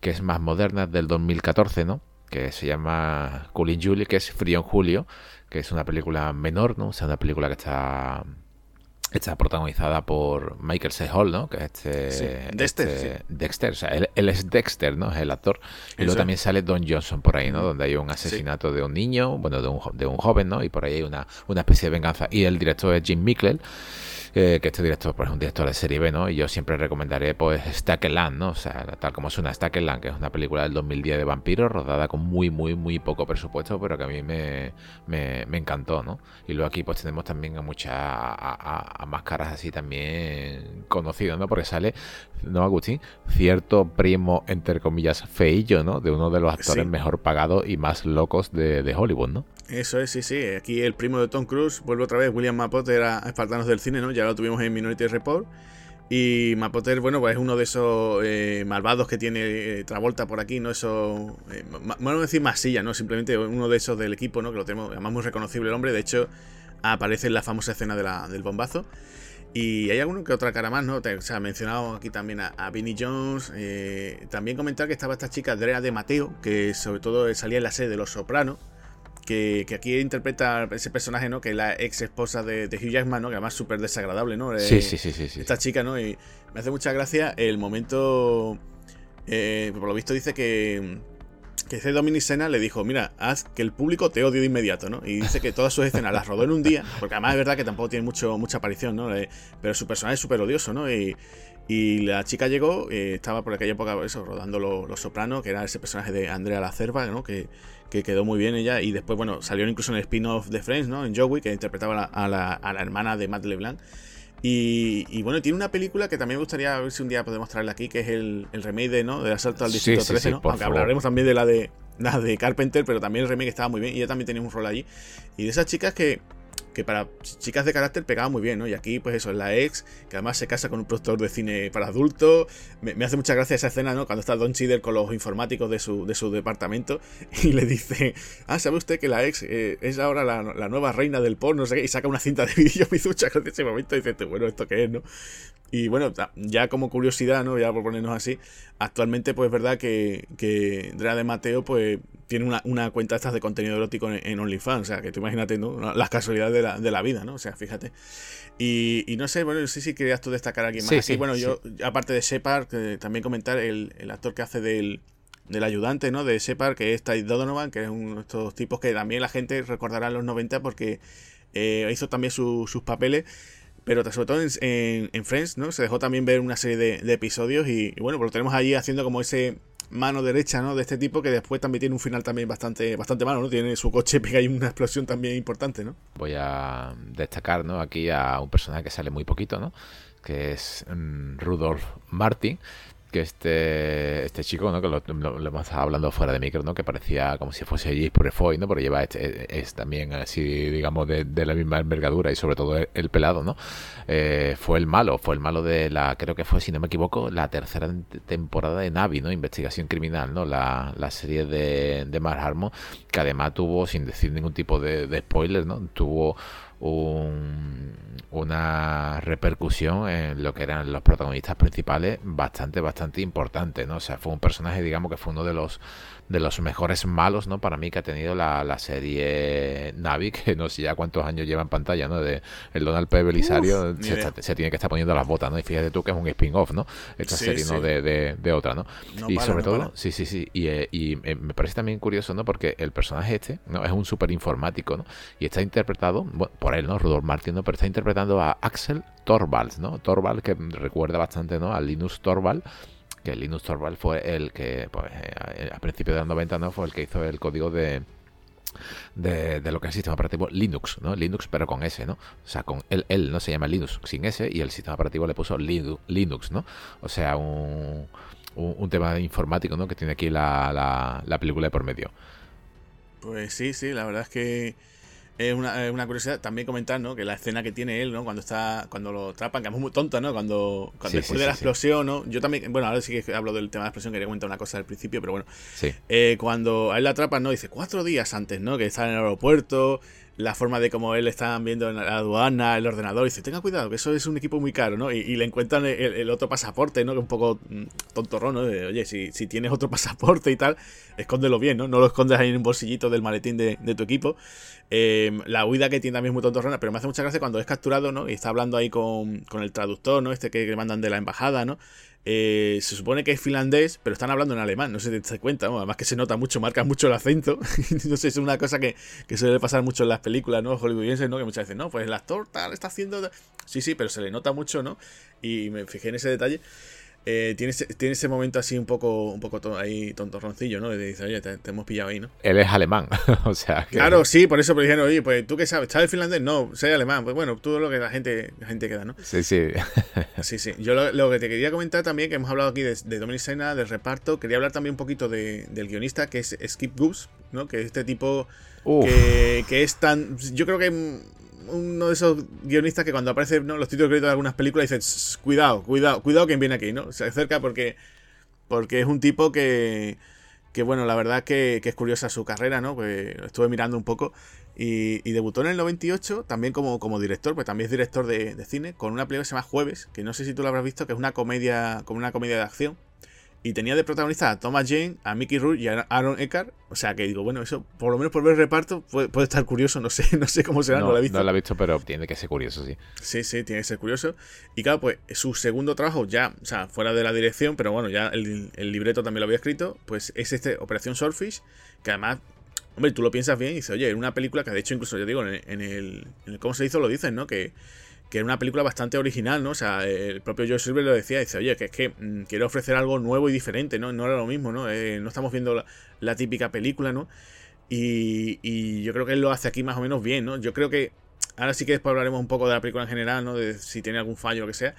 que es más moderna, del 2014, ¿no? que se llama Colin Julie, que es Frío en Julio, que es una película menor, ¿no? O sea, una película que está Está protagonizada por Michael C. Hall, ¿no? Que es este, Dexter. Este Dexter, o sea, él, es Dexter, ¿no? Es el actor. Y luego también sale Don Johnson por ahí, ¿no? Donde hay un asesinato de un niño, bueno, de un, de un joven, ¿no? Y por ahí hay una, una especie de venganza. Y el director es Jim Mickle que este director pues, es un director de serie B, ¿no? Y yo siempre recomendaré, pues, Land, ¿no? O sea, tal como suena Land, que es una película del 2010 de vampiros, rodada con muy, muy, muy poco presupuesto, pero que a mí me, me, encantó, ¿no? Y luego aquí, pues, tenemos también a muchas, a, máscaras así también conocidas, ¿no? Porque sale, ¿no, Agustín? Cierto primo, entre comillas, feillo, ¿no? De uno de los actores mejor pagados y más locos de, de Hollywood, ¿no? Eso es, sí, sí. Aquí el primo de Tom Cruise vuelve otra vez. William Mapotter a Espartanos del Cine, ¿no? Ya lo tuvimos en Minority Report. Y Mapotter, bueno, pues es uno de esos eh, malvados que tiene eh, Travolta por aquí, ¿no? Eso. Eh, bueno, decir masilla, ¿no? Simplemente uno de esos del equipo, ¿no? Que lo tenemos, además muy reconocible el hombre. De hecho, aparece en la famosa escena de la, del bombazo. Y hay alguno que otra cara más, ¿no? O sea, mencionado aquí también a, a Vinnie Jones. también comentar que estaba esta chica, Andrea de Mateo, que sobre todo salía en la serie de Los Sopranos que, aquí interpreta ese personaje, ¿no? Que es la ex esposa de, Hugh Jackman, ¿no? Que además es súper desagradable, ¿no? Sí, sí, sí, sí, Esta chica, ¿no? Y me hace mucha gracia el momento... Eh, por lo visto dice que, que ese Dominic Sena le dijo, mira, haz que el público te odie de inmediato, ¿no? Y dice que todas sus escenas las rodó en un día, porque además es verdad que tampoco tiene mucho, mucha aparición, ¿no? Eh, pero su personaje es súper odioso, ¿no? Y, y la chica llegó, eh, estaba por aquella época eso, rodando Los Sopranos, que era ese personaje de Andrea La Cerva, ¿no? Que, que quedó muy bien ella. Y después, bueno, salió incluso en el spin-off de Friends, ¿no? En Joey, que interpretaba a la, a la, hermana de Matt LeBlanc. Y, y, bueno, tiene una película que también me gustaría ver si un día podemos traerla aquí, que es el, el remake de, ¿no? de Asalto al Distrito 13, ¿no? Aunque hablaremos también de la de, la de Carpenter, pero también el remake estaba muy bien y ella también tenía un rol allí. Y de esas chicas que que para chicas de carácter pegaba muy bien, ¿no? Y aquí, pues eso, es la ex, que además se casa con un productor de cine para adultos. Me, hace mucha gracia esa escena, ¿no? Cuando está Don Cheadle con los informáticos de su, de su departamento *laughs* y le dice, ah, ¿sabe usted que la ex eh, es ahora la, nueva reina del porno? Y saca una cinta de *laughs* vídeo, me ese momento y dice, bueno, ¿esto qué es, no? Y bueno, ya como curiosidad, ¿no? Ya por ponernos así, actualmente pues es verdad que, que Drea de Mateo pues tiene una, una cuenta estas de contenido erótico en, OnlyFans, o sea, que tú imagínate, ¿no? Las casualidades de la, de la vida, ¿no? O sea, fíjate. Y, y no sé, bueno, no sé si querías tú destacar a alguien más. Sí, bueno, yo, aparte de Shepard, también comentar el, el actor que hace del del ayudante, ¿no? De Shepard, que es Ty Donovan, que es uno de estos tipos que también la gente recordará en los 90 porque eh, hizo también sus papeles. Pero sobre todo en, en, Friends, ¿no? Se dejó también ver una serie de, episodios y, bueno, pues lo tenemos allí haciendo como ese mano derecha, ¿no? De este tipo que después también tiene un final también bastante, bastante malo, ¿no? Tiene su coche *laughs* pega y una explosión también importante, ¿no? Voy a destacar, ¿no? Aquí a un personaje que sale muy poquito, ¿no? Que es mm, Rudolf Martin, que este este chico, ¿no? Que lo, hemos estado hablando fuera de micro, ¿no? Que parecía como si fuese J. Purefoy, ¿no? Pero lleva este, es, también así, digamos, de, la misma envergadura y sobre todo el, pelado, ¿no? Eh, fue el malo, fue el malo de la, creo que fue, si no me equivoco, la tercera temporada de Navi, ¿no? Investigación criminal, ¿no? La, la serie de, de Mark Harmon, que además tuvo, sin decir ningún tipo de, de spoiler, ¿no? Tuvo un, una repercusión en lo que eran los protagonistas principales bastante, bastante importante, ¿no? O sea, fue un personaje, digamos, que fue uno de los de los mejores malos, ¿no? Para mí que ha tenido la, la serie Navi, *laughs* que no sé ya cuántos años lleva en pantalla, ¿no? De el Donald P. Belisario se, tiene que estar poniendo las botas, ¿no? Y fíjate tú que es un spin-off, ¿no? Esta serie, ¿no? De, de, otra, ¿no? y sobre todo, sí, sí, sí. Y, eh, y eh, me parece también curioso, ¿no? Porque el personaje este, ¿no? Es un súper informático, ¿no? Y está interpretado, por él, ¿no? Rudolf Martin, ¿no? Pero está interpretando a Axel Torvalds, ¿no? Torvald que recuerda bastante, ¿no? A Linus Torvald que Linux Torvald fue el que, pues, eh, a principios de los 90, ¿no? Fue el que hizo el código de, de, lo que es el sistema operativo Linux, ¿no? Linux pero con S, ¿no? O sea, con él, él no se llama Linux sin S y el sistema operativo le puso Linux, ¿no? O sea, un, un, tema informático, ¿no? Que tiene aquí la, la, la película de por medio. Pues sí, sí, la verdad es que es una, curiosidad también comentar, ¿no? Que la escena que tiene él, ¿no? Cuando está, cuando lo atrapan, que es muy tonta, ¿no? Cuando, cuando después de la explosión, ¿no? Yo también, bueno, ahora sí que hablo del tema de la explosión, quería comentar una cosa al principio, pero bueno. Eh, cuando a él la atrapan, ¿no? Dice cuatro días antes, ¿no? Que está en el aeropuerto, la forma de cómo él está viendo en la aduana, el ordenador, y dice, tenga cuidado, que eso es un equipo muy caro, ¿no? Y, le encuentran el, otro pasaporte, ¿no? Que un poco mm, tontorrón, ¿no? De, Oye, si, si, tienes otro *laughs* pasaporte y tal, escóndelo bien, ¿no? No lo escondes ahí en un bolsillito del maletín de, de tu equipo. Em, la huida que tiene también es muy tontorrona, pero me hace mucha gracia cuando es capturado, ¿no? Y está hablando ahí con, con el traductor, ¿no? Este que, que mandan de la embajada, ¿no? Eh, se supone que es finlandés, pero están hablando en alemán, no sé si te das cuenta, además que se nota mucho, marca mucho el acento. *laughs* no sé, es una cosa que, que, suele pasar mucho en las películas, ¿no? Hollywoodienses, ¿no? Que muchas veces, no, pues el actor tal está haciendo. Sí, sí, pero se le nota mucho, ¿no? Y me fijé en ese detalle. Eh, tiene, ese, tiene ese momento así un poco, un poco ahí tontorroncillo, ¿no? De dice, oye, te, hemos pillado ahí, ¿no? Él es alemán, *laughs* o sea. Claro, sí, por eso me dijeron, oye, pues tú qué sabes, ¿sabes finlandés? No, soy alemán. Pues bueno, todo lo que la gente, la gente queda, ¿no? Sí, sí. *laughs* sí, sí. Yo lo, que te quería comentar también, que hemos hablado aquí de, de Dominic Sena, del reparto, quería hablar también un poquito de, del guionista, que es Skip Goose, ¿no? Que es este tipo que, que es tan. Yo creo que uno de esos guionistas que cuando aparecen los títulos de crédito de algunas películas dices, cuidado, cuidado, cuidado quien viene aquí, ¿no? Se acerca porque, porque es un tipo que, que bueno, la verdad que, es curiosa su carrera, ¿no? Pues estuve mirando un poco y, debutó en el 98 también como, como director, pues también es director de, de, cine, con una película que se llama Jueves, que no sé si tú lo habrás visto, que es una comedia, como una comedia de acción. Y tenía de protagonista a Thomas Jane, a Mickey Rourke y a Aaron Eckhart. O sea que digo, bueno, eso por lo menos por ver el reparto puede, estar curioso. No sé, *laughs* no sé cómo será, no, no, lo he visto. No lo he visto, pero tiene que ser curioso, sí. Sí, sí, tiene que ser curioso. Y claro, pues su segundo trabajo ya, o sea, fuera de la dirección, pero bueno, ya el, libreto también lo había escrito, pues es este Operación Swordfish, que además Hombre, tú lo piensas bien y dices, oye, en una película que de hecho incluso yo digo, en en el, en el cómo se hizo lo dicen, ¿no? Que, que era una película bastante original, ¿no? O sea, el propio Joe Silver lo decía, dice, oye, que es que mm, quiero ofrecer algo nuevo y diferente, ¿no? No era lo mismo, ¿no? Eh, no estamos viendo la, típica película, ¿no? Y, y, yo creo que él lo hace aquí más o menos bien, ¿no? Yo creo que ahora sí que después hablaremos un poco de la película en general, ¿no? De si tiene algún fallo o lo que sea.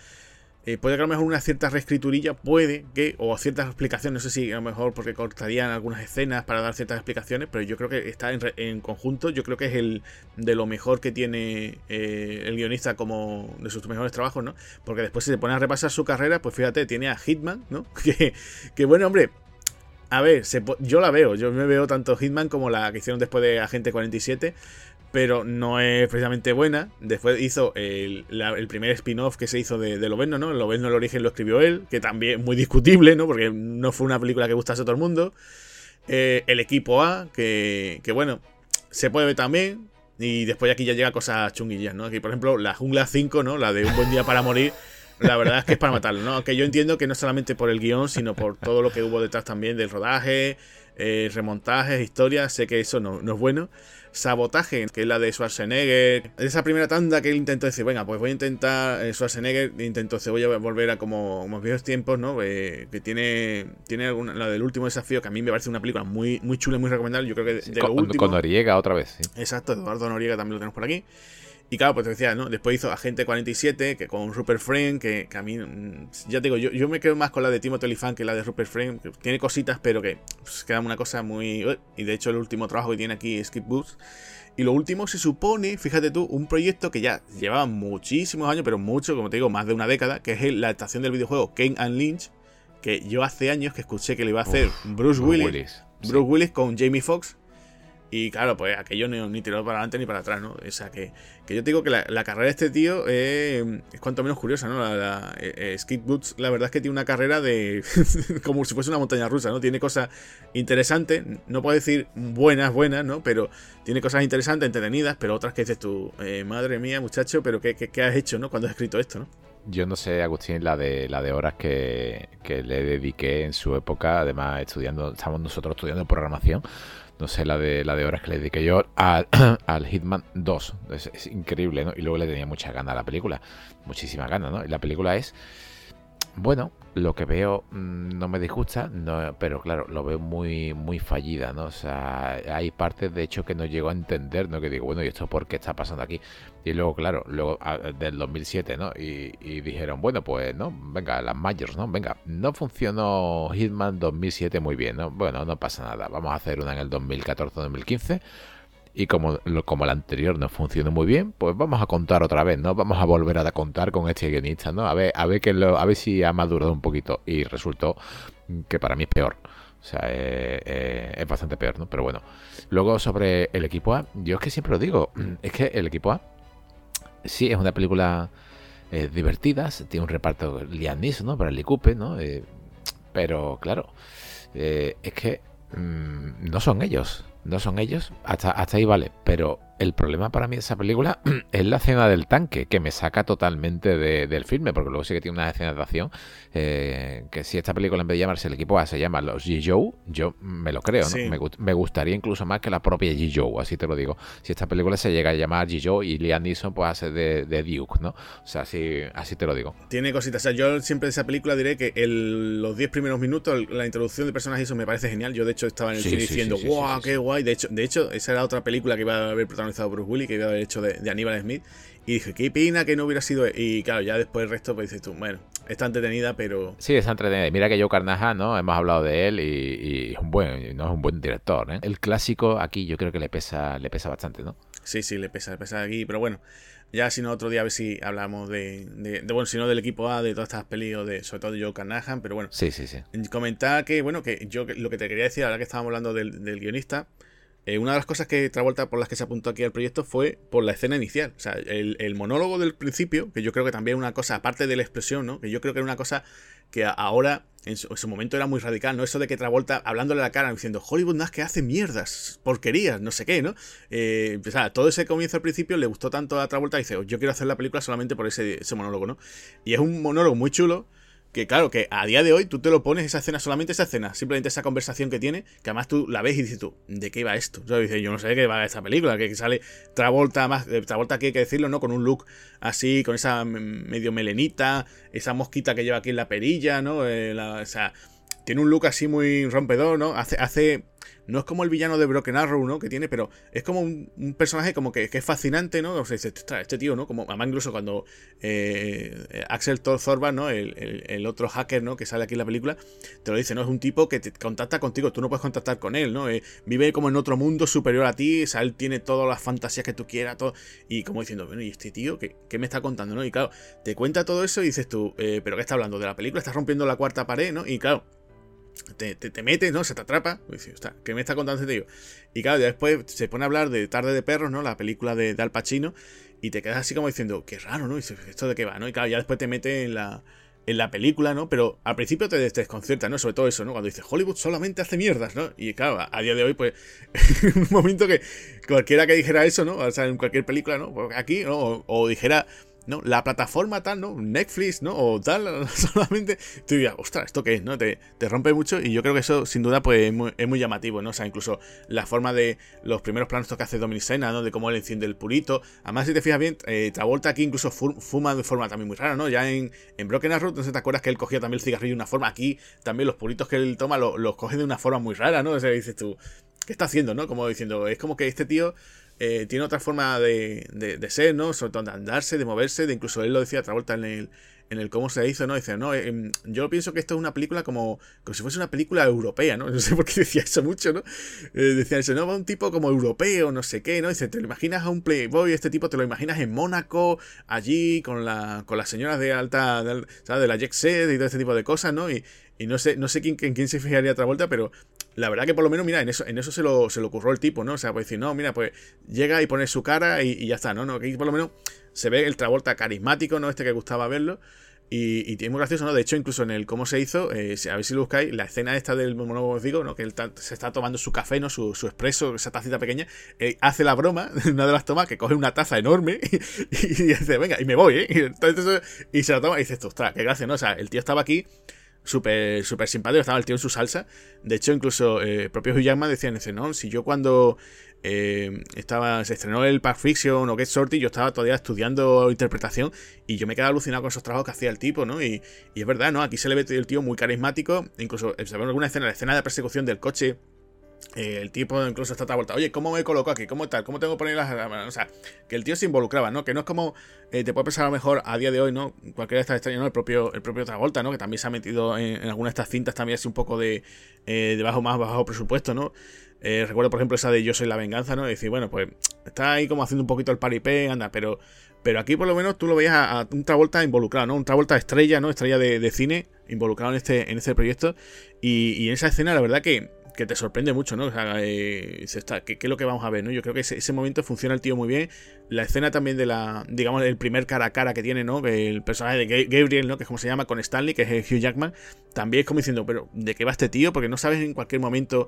Eh, puede que a lo mejor una cierta reescriturilla, puede que, o ciertas explicaciones, no sé si a lo mejor porque cortarían algunas escenas para dar ciertas explicaciones, pero yo creo que está en, conjunto, yo creo que es el de lo mejor que tiene eh, el guionista como de sus mejores trabajos, ¿no? Porque después si se pone a repasar su carrera, pues fíjate, tiene a Hitman, ¿no? *laughs* Que, que bueno, hombre, a ver, yo la veo, yo me veo tanto Hitman como la que hicieron después de Agente 47, pero no es precisamente buena. Después hizo el, primer spin-off que se hizo de, de Loveno, ¿no? El Loveno el origen lo escribió él, que también es muy discutible, ¿no? Porque no fue una película que gustase a todo el mundo. Eh, el equipo A, que, que bueno, se puede ver también. Y después aquí ya llega cosas chunguillas, ¿no? Aquí, por ejemplo, la Jungla 5, ¿no? La de Un buen día para morir. La verdad es que es para matarlo, ¿no? Aunque yo entiendo que no solamente por el guion, sino por todo lo que hubo detrás también del rodaje, eh, remontajes, historias. Sé que eso no, no es bueno. Sabotaje, que es la de Schwarzenegger. Esa primera tanda que él intentó decir, venga, pues voy a intentar, eh, Schwarzenegger intentó, se voy a volver a como, como viejos tiempos, ¿no? Eh, que tiene, tiene alguna, la del último desafío, que a mí me parece una película muy, muy chula y muy recomendable. Yo creo que de, con, último, con Noriega otra vez, sí. Exacto, Eduardo Noriega también lo tenemos por aquí. Y claro, pues te decía, ¿no? Después hizo Agente 47, que con Rupert Friend, que, que a mí, mm, ya te digo, yo, yo, me quedo más con la de Timothy Olyphant que la de Rupert Friend, que tiene cositas, pero que pues, queda una cosa muy... Y de hecho el último trabajo que tiene aquí es Skip Boots. Y lo último se supone, fíjate tú, un proyecto que ya llevaba muchísimos años, pero mucho, como te digo, más de una década, que es la adaptación del videojuego Kane and Lynch, que yo hace años que escuché que le iba a hacer Bruce Willis, Willis, Bruce sí. Willis con Jamie Foxx y claro, pues aquello ni, ni tiró para adelante ni para atrás, ¿no? O sea, que, que yo te digo que la, la, carrera de este tío eh, es cuanto menos curiosa, ¿no? La, la eh, Skid Boots, la verdad es que tiene una carrera de. *laughs* como si fuese una montaña rusa, ¿no? Tiene cosas interesantes, no puedo decir buenas, buenas, ¿no? Pero tiene cosas interesantes, entretenidas, pero otras que dices tú, eh, madre mía, muchacho, pero ¿qué, ¿qué, qué, has hecho, ¿no? Cuando has escrito esto, ¿no? Yo no sé, Agustín, la de la de horas que, que le dediqué en su época, además estudiando, estamos nosotros estudiando programación no sé, la de, la de horas que le dediqué yo al, *clears throat* Hitman 2. Es, es, increíble, ¿no? Y luego le tenía mucha gana a la película. Muchísima gana, ¿no? Y la película es. Bueno, lo que veo mmm, no me disgusta, no, pero claro, lo veo muy muy fallida, ¿no? O sea, hay partes de hecho que no llego a entender, ¿no? Que digo, bueno, ¿y esto por qué está pasando aquí? Y luego, claro, luego a, del 2007, ¿no? Y, y, dijeron, bueno, pues, ¿no? Venga, las Majors, ¿no? Venga, no funcionó Hitman 2007 muy bien, ¿no? Bueno, no pasa nada, vamos a hacer una en el 2014-2015 y como, como la anterior no funcionó muy bien, pues vamos a contar otra vez, ¿no? Vamos a volver a contar con este guionista, ¿no? A ver, a ver, que lo, a ver si ha madurado un poquito. Y resultó que para mí es peor. O sea, eh, eh, es bastante peor, ¿no? Pero bueno. Luego sobre el equipo A, yo es que siempre lo digo, *clears throat* es que el equipo A sí es una película eh, divertida, tiene un reparto Liam Neeson, ¿no? Para el Cooper, ¿no? Pero claro, es que mmm, no son ellos no son ellos, hasta, hasta ahí vale. Pero el problema para mí de esa película *clears throat* es la escena del tanque, que me saca totalmente de, del filme, porque luego sí que tiene una escena de acción, eh, que si esta película en vez de llamarse el equipo A se llama los G-Joe, yo me lo creo, ¿no? Sí. Me, me, gustaría incluso más que la propia G-Joe, así te lo digo. Si esta película se llega a llamar G-Joe y Liam Neeson pues hace de, de, Duke, ¿no? O sea, así, así te lo digo. Tiene cositas, o sea, yo siempre de esa película diré que el, los 10 primeros minutos, la introducción de personajes, eso me parece genial. Yo de hecho estaba en el sí, cine sí, diciendo, wow, qué guay. De hecho, de hecho, esa era otra película que iba a haber protagonizado Bruce Willis, que iba a haber hecho de, de Aníbal Smith. Y dije, qué pena que no hubiera sido. Y claro, ya después el resto, pues dices tú, bueno, está entretenida, pero. Sí, está entretenida. Mira que Joe Carnahan, ¿no? Hemos hablado de él y, y, es un buen, no es un buen director, ¿eh? El clásico aquí yo creo que le pesa, le pesa bastante, ¿no? Sí, sí, le pesa, le pesa aquí, pero bueno. Ya si no, otro día a ver si hablamos de, de, de bueno, si no del equipo A, de todas estas películas, de, sobre todo de Joe Carnahan, pero bueno. Sí, sí, sí. Comentar que, bueno, que yo lo que te quería decir, ahora que estábamos hablando del, del guionista, eh, una de las cosas que Travolta por las que se apuntó aquí al proyecto fue por la escena inicial. O sea, el, monólogo del principio, que yo creo que también una cosa, aparte de la expresión, ¿no? Que yo creo que era una cosa que ahora, en su, en su momento, era muy radical, ¿no? Eso de que Travolta, hablándole a la cara, diciendo, Hollywood no es que hace mierdas, porquerías, no sé qué, ¿no? Eh, o sea, todo ese comienzo al principio le gustó tanto a Travolta y dice, yo quiero hacer la película solamente por ese monólogo, ¿no? Y es un monólogo muy chulo que claro, que a día de hoy tú te lo pones esa escena, solamente esa escena, simplemente esa conversación que tiene, que además tú la ves y dices tú, ¿de qué va esto? Yo, dice, yo no sé qué va esta película, que sale Travolta, más Travolta aquí hay que decirlo, ¿no? Con un look así, con esa medio melenita, esa mosquita que lleva aquí en la perilla, ¿no? Eh, la, o sea, tiene un look así muy rompedor, ¿no? Hace, hace no es como el villano de Broken Arrow, ¿no? Que tiene, pero es como un, personaje como que, es fascinante, ¿no? O sea, este tío, ¿no? Como, además incluso cuando eh, Axel Thorban, ¿no? El, otro hacker, ¿no? Que sale aquí en la película, te lo dice, ¿no? Es un tipo que te contacta contigo, tú no puedes contactar con él, ¿no? Eh, vive como en otro mundo superior a ti, o sea, él tiene todas las fantasías que tú quieras, todo, y como diciendo, bueno, ¿y este tío qué, me está contando, no? Y claro, te cuenta todo eso y dices tú, eh, ¿pero qué está hablando? ¿De la película? ¿Estás rompiendo la cuarta pared, no? Y claro, te, te, mete, ¿no? Se te atrapa. ¿qué me está contando este tío? Y claro, ya después se pone a hablar de Tarde de Perros, ¿no? La película de, Al Pacino. Y te quedas así como diciendo, qué raro, ¿no? Y dices, ¿esto de qué va, no? Y claro, ya después te mete en la, en la película, ¿no? Pero al principio te, desconcierta, ¿no? Sobre todo eso, ¿no? Cuando dices, Hollywood solamente hace mierdas, ¿no? Y claro, a, día de hoy, pues, *laughs* un momento que cualquiera que dijera eso, ¿no? O sea, en cualquier película, ¿no? Pues aquí, ¿no? o dijera ¿no? La plataforma tal, ¿no? Netflix, ¿no? O tal, *laughs* solamente tú dirías, ostras, ¿esto qué es? ¿no? Te, rompe mucho y yo creo que eso sin duda pues es muy, llamativo, ¿no? O sea, incluso la forma de los primeros planos que hace Dominic Sena, ¿no? De cómo él enciende el purito. Además, si te fijas bien, eh, Travolta aquí incluso fuma de forma también muy rara, ¿no? Ya en, en Broken Arrow, sé, te acuerdas que él cogía también el cigarrillo de una forma. Aquí también los puritos que él toma los, coge de una forma muy rara, ¿no? O sea, dices tú, ¿qué está haciendo, no? Como diciendo, es como que este tío eh, tiene otra forma de, de, ser, ¿no? Sobre todo de andarse, de moverse, de incluso él lo decía otra vuelta en el, en el cómo se hizo, ¿no? Dice, no, em, yo pienso que esto es una película como, como si fuese una película europea, ¿no? *laughs* No sé por qué decía eso mucho, ¿no? Eh, decía eso, no, va un tipo como europeo, no sé qué, ¿no? Dice, te lo imaginas a un playboy, este tipo te lo imaginas en Mónaco, allí, con la con las señoras de alta, de, ¿sabes? De la jet set y todo este tipo de cosas, ¿no? Y, y no sé, no sé quién, en quién se fijaría otra vuelta, pero la verdad que por lo menos, mira, en eso, en eso se lo, se lo ocurrió el tipo, ¿no? O sea, pues decir, no, mira, pues llega y pone su cara y, ya está, ¿no? ¿no? Aquí por lo menos se ve el Travolta carismático, ¿no? Este que gustaba verlo. Y, y tiene muy gracioso, ¿no? De hecho, incluso en el cómo se hizo, eh, a ver si lo buscáis, la escena esta del monólogo os digo, ¿no? Que él se está tomando su café, ¿no? Su, su expreso, esa tacita pequeña, eh, hace la broma, *laughs* una de las tomas, que coge una taza enorme *laughs* y, dice, venga, y me voy, ¿eh? *laughs* Y, se la toma y dices, ostras, qué gracia, ¿no? O sea, el tío estaba aquí súper super simpático, estaba el tío en su salsa. De hecho, incluso el eh, propio Hugh Jackman decía, no, si yo cuando eh, estaba, se estrenó el Pack Fiction o Get Sorty, yo estaba todavía estudiando interpretación y yo me quedaba alucinado con esos trabajos que hacía el tipo, ¿no? Y, y es verdad, ¿no? Aquí se le ve el tío muy carismático, incluso en alguna escena, la escena de persecución del coche eh, el tipo incluso está vuelta, oye, ¿cómo me coloco aquí? ¿Cómo tal? ¿Cómo tengo que poner las O sea, que el tío se involucraba, ¿no? Que no es como, eh, te puede pensar a lo mejor a día de hoy, ¿no? Cualquiera de estas extrañas, ¿no? El propio, el propio Travolta, ¿no? Que también se ha metido en, algunas de estas cintas también así un poco de, eh, de bajo, más bajo presupuesto, ¿no? recuerdo, por ejemplo, esa de Yo soy la venganza, ¿no? Y decir, bueno, pues está ahí como haciendo un poquito el paripé, anda, pero pero aquí por lo menos tú lo veías a, un Travolta involucrado, ¿no? Un Travolta estrella, ¿no? Estrella de, cine involucrado en este, en este proyecto. Y, y, en esa escena, la verdad que que te sorprende mucho, ¿no? O sea, eh, ¿qué, es lo que vamos a ver, ¿no? Yo creo que ese, momento funciona el tío muy bien. La escena también de la, digamos, el primer cara a cara que tiene, ¿no? El personaje de Gabriel, ¿no? Que es como se llama, con Stanley, que es Hugh Jackman, también es como diciendo, pero ¿de qué va este tío? Porque no sabes en cualquier momento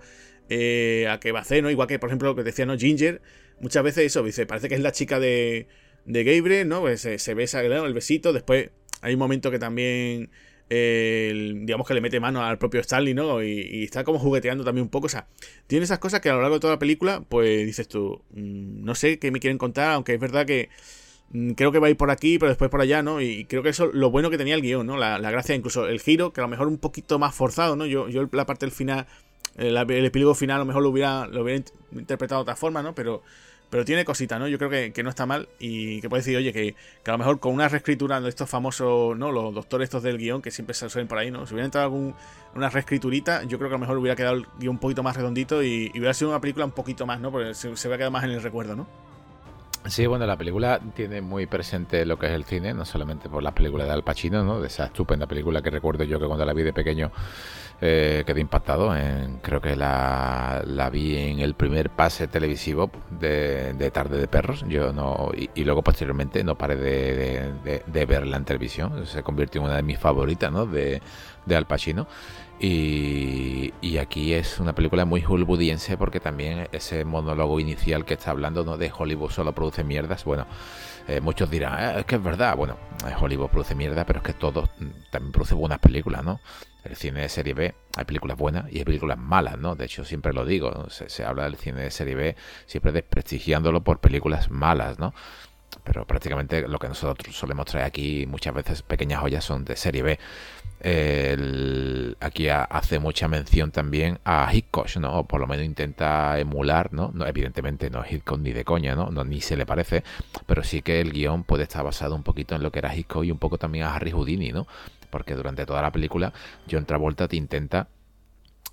eh, a qué va a hacer, ¿no? Igual que, por ejemplo, lo que decía, ¿no? Ginger, muchas veces eso, dice, parece que es la chica de, de Gabriel, ¿no? Pues se, se besa el besito, después hay un momento que también digamos que le mete mano al propio Stanley, ¿no? Y, está como jugueteando también un poco. O sea, tiene esas cosas que a lo largo de toda la película, pues dices tú, mm, no sé qué me quieren contar, aunque es verdad que mm, creo que va a ir por aquí, pero después por allá, ¿no? Y creo que eso lo bueno que tenía el guion, ¿no? La, gracia, incluso el giro, que a lo mejor un poquito más forzado, ¿no? Yo, yo la parte del final, el, el epílogo final, a lo mejor lo hubiera, lo hubiera interpretado de otra forma, ¿no? Pero pero tiene cosita, ¿no? Yo creo que, no está mal y que puede decir, oye, que, a lo mejor con una reescritura de estos famosos, ¿no? Los doctores estos del guion que siempre se suelen por ahí, ¿no? Si hubiera entrado algún, una reescriturita, yo creo que a lo mejor hubiera quedado el guion un poquito más redondito y, hubiera sido una película un poquito más, ¿no? Porque se, se hubiera quedado más en el recuerdo, ¿no? Sí, bueno, la película tiene muy presente lo que es el cine, no solamente por las películas de Al Pacino, ¿no? De esa estupenda película que recuerdo yo que cuando la vi de pequeño eh, quedé impactado. En, creo que la, vi en el primer pase televisivo de, Tarde de Perros. Yo no y, luego posteriormente no paré de, verla en televisión. Se convirtió en una de mis favoritas, ¿no? De Al Pacino. Y, aquí es una película muy hollywoodiense porque también ese monólogo inicial que está hablando ¿no? de Hollywood solo produce mierdas. Bueno, eh, muchos dirán, eh, es que es verdad. Bueno, Hollywood produce mierda, pero es que todo mm, también produce buenas películas, ¿no? El cine de serie B, hay películas buenas y hay películas malas, ¿no? De hecho, siempre lo digo, se, se habla del cine de serie B siempre desprestigiándolo por películas malas, ¿no? Pero prácticamente lo que nosotros solemos traer aquí muchas veces pequeñas joyas son de serie B aquí hace mucha mención también a Hitchcock, ¿no? O por lo menos intenta emular, ¿no? evidentemente no es Hitchcock ni de coña, ¿no? ¿no? Ni se le parece, pero sí que el guion puede estar basado un poquito en lo que era Hitchcock y un poco también a Harry Houdini, ¿no? Porque durante toda la película John Travolta te intenta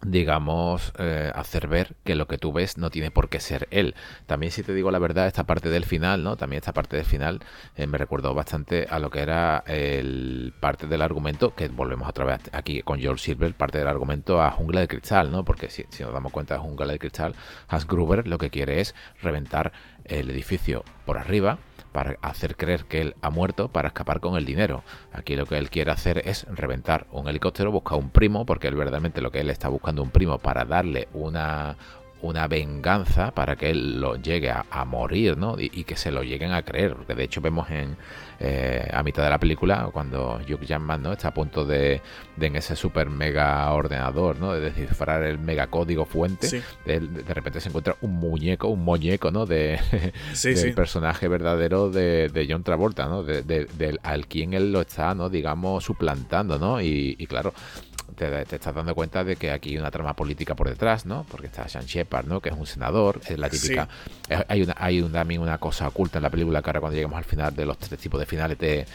digamos, eh, hacer ver que lo que tú ves no tiene por qué ser él. También si te digo la verdad, esta parte del final, ¿no? También esta parte del final eh, me recordó bastante a lo que era el parte del argumento, que volvemos otra vez aquí con George Silver, parte del argumento a Jungla de Cristal, ¿no? Porque si, nos damos cuenta de Jungla de Cristal, Hans Gruber lo que quiere es reventar el edificio por arriba para hacer creer que él ha muerto para escapar con el dinero. Aquí lo que él quiere hacer es reventar un helicóptero, buscar un primo, porque él verdaderamente lo que él está buscando un primo para darle una, una venganza para que él lo llegue a, morir, ¿no? Y, que se lo lleguen a creer. Porque de hecho vemos en eh, a mitad de la película cuando Hugh Jackman, ¿no? Está a punto de, en ese super mega ordenador, ¿no? De descifrar el mega código fuente. De, repente se encuentra un muñeco, un muñeco, ¿no? De, *laughs* del personaje verdadero de, John Travolta, ¿no? De, al quien él lo está, ¿no? Digamos, suplantando, ¿no? y claro, te, estás dando cuenta de que aquí hay una trama política por detrás, ¿no? Porque está Sean Shepard, ¿no? Que es un senador, es la típica. hay una, hay también una cosa oculta en la película que ahora cuando lleguemos al final de los tres tipos de finales te,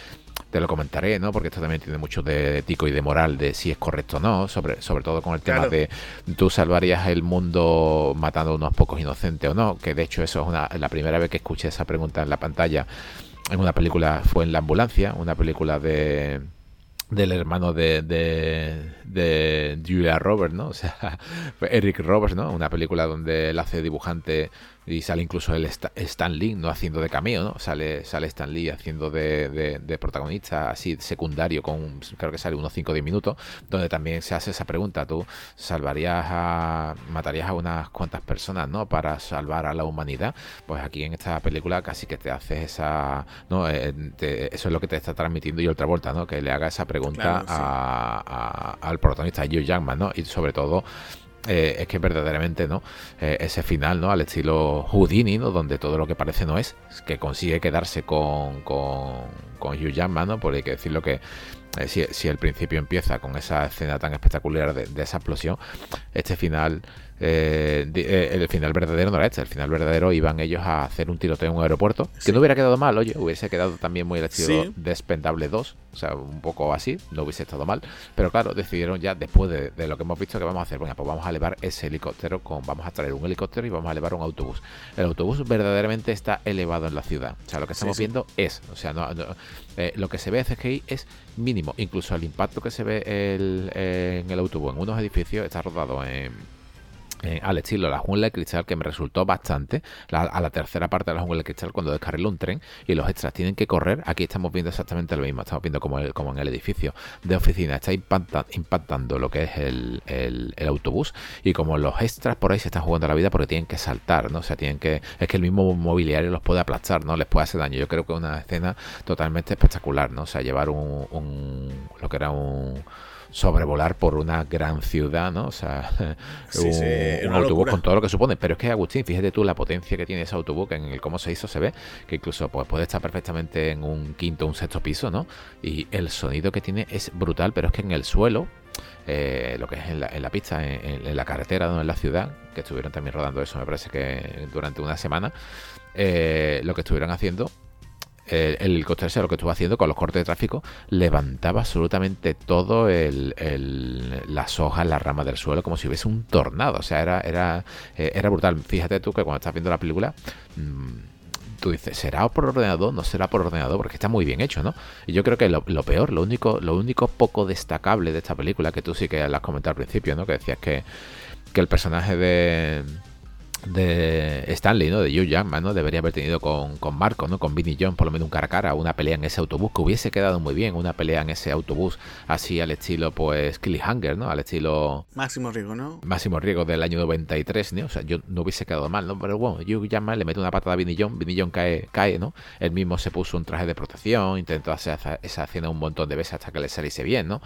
te lo comentaré, ¿no? Porque esto también tiene mucho de ético y de moral de si es correcto o no, sobre, sobre todo con el tema de tú salvarías el mundo matando a unos pocos inocentes o no, que de hecho eso es una, la primera vez que escuché esa pregunta en la pantalla en una película fue en La Ambulancia, una película de del hermano de, de, de, Julia Roberts, ¿no? *laughs* O sea, Eric Roberts, ¿no? Una película donde él hace dibujante y sale incluso el Stan Lee, no haciendo de cameo, ¿no? Sale, sale Stan Lee haciendo de, de, protagonista así secundario, con creo que sale unos 5 o 10 minutos, donde también se hace esa pregunta, tú salvarías a, matarías a unas cuantas personas, ¿no? Para salvar a la humanidad. Pues aquí en esta película casi que te haces esa, ¿no? Eh, eso es lo que te está transmitiendo y otra vuelta, ¿no? Que le haga esa pregunta a, al protagonista, Hugh Jackman, ¿no? Y sobre todo eh, es que verdaderamente no eh, ese final no al estilo Houdini no donde todo lo que parece no es que consigue quedarse con con, con Hugh Jackman no porque hay que decirlo que eh, si, si, el principio empieza con esa escena tan espectacular de esa explosión este final eh, eh, el final verdadero no era este. El final verdadero iban ellos a hacer un tiroteo en un aeropuerto. Que no hubiera quedado mal, oye, hubiese quedado también muy el estilo Despendable 2. O sea, un poco así, no hubiese estado mal. Pero claro, decidieron ya después de, lo que hemos visto que vamos a hacer. Bueno, pues vamos a elevar ese helicóptero con. Vamos a traer un helicóptero y vamos a elevar un autobús. El autobús verdaderamente está elevado en la ciudad. O sea, lo que estamos viendo es. O sea, no, eh, lo que se ve de CGI es mínimo. Incluso el impacto que se ve en el autobús en unos edificios está rodado en eh, al estilo la jungla de cristal que me resultó bastante. A la tercera parte de la jungla de cristal cuando descarrila un tren y los extras tienen que correr aquí estamos viendo exactamente lo mismo estamos viendo como, en el edificio de oficina está impactando lo que es el, autobús y como los extras por ahí se están jugando la vida porque tienen que saltar no o sea tienen que es que el mismo mobiliario los puede aplastar no les puede hacer daño. Yo creo que es una escena totalmente espectacular no o sea llevar un lo que era un sobrevolar por una gran ciudad, ¿no? O sea, *laughs* un, autobús con todo lo que supone. Pero es que, Agustín, fíjate tú la potencia que tiene ese autobús, que en el cómo se hizo se ve, que incluso pues, puede estar perfectamente en un quinto, un sexto piso, ¿no? Y el sonido que tiene es brutal, pero es que en el suelo, eh, lo que es en la, en la pista, en, la carretera, ¿no? en la ciudad, que estuvieron también rodando eso, me parece que durante una semana, eh, lo que estuvieron haciendo el, helicóptero lo que estuvo haciendo con los cortes de tráfico, levantaba absolutamente todo el, las hojas, las ramas del suelo, como si hubiese un tornado. O sea, era, era, eh, era brutal. Fíjate tú que cuando estás viendo la película, mm, tú dices, ¿será por ordenador? No será por ordenador, porque está muy bien hecho, ¿no? Y yo creo que lo, peor, lo único, lo único poco destacable de esta película, que tú sí que la has comentado al principio, ¿no? Que decías que, que el personaje de de Stanley, ¿no? De Hugh Jackman, ¿no? Debería haber tenido con, con Marco, ¿no? Con Vinnie John, por lo menos un cara a cara, una pelea en ese autobús que hubiese quedado muy bien, una pelea en ese autobús así al estilo, pues, Cliffhanger, ¿no? Al estilo... Máximo Riego, ¿no? Máximo Riego del año 93, ¿no? O sea, yo no hubiese quedado mal, ¿no? Pero bueno, Hugh Jackman le mete una patada a Vinnie John, Vinnie John cae, cae, ¿no? Él mismo se puso un traje de protección, intentó hacer esa escena un montón de veces hasta que le saliese bien, ¿no?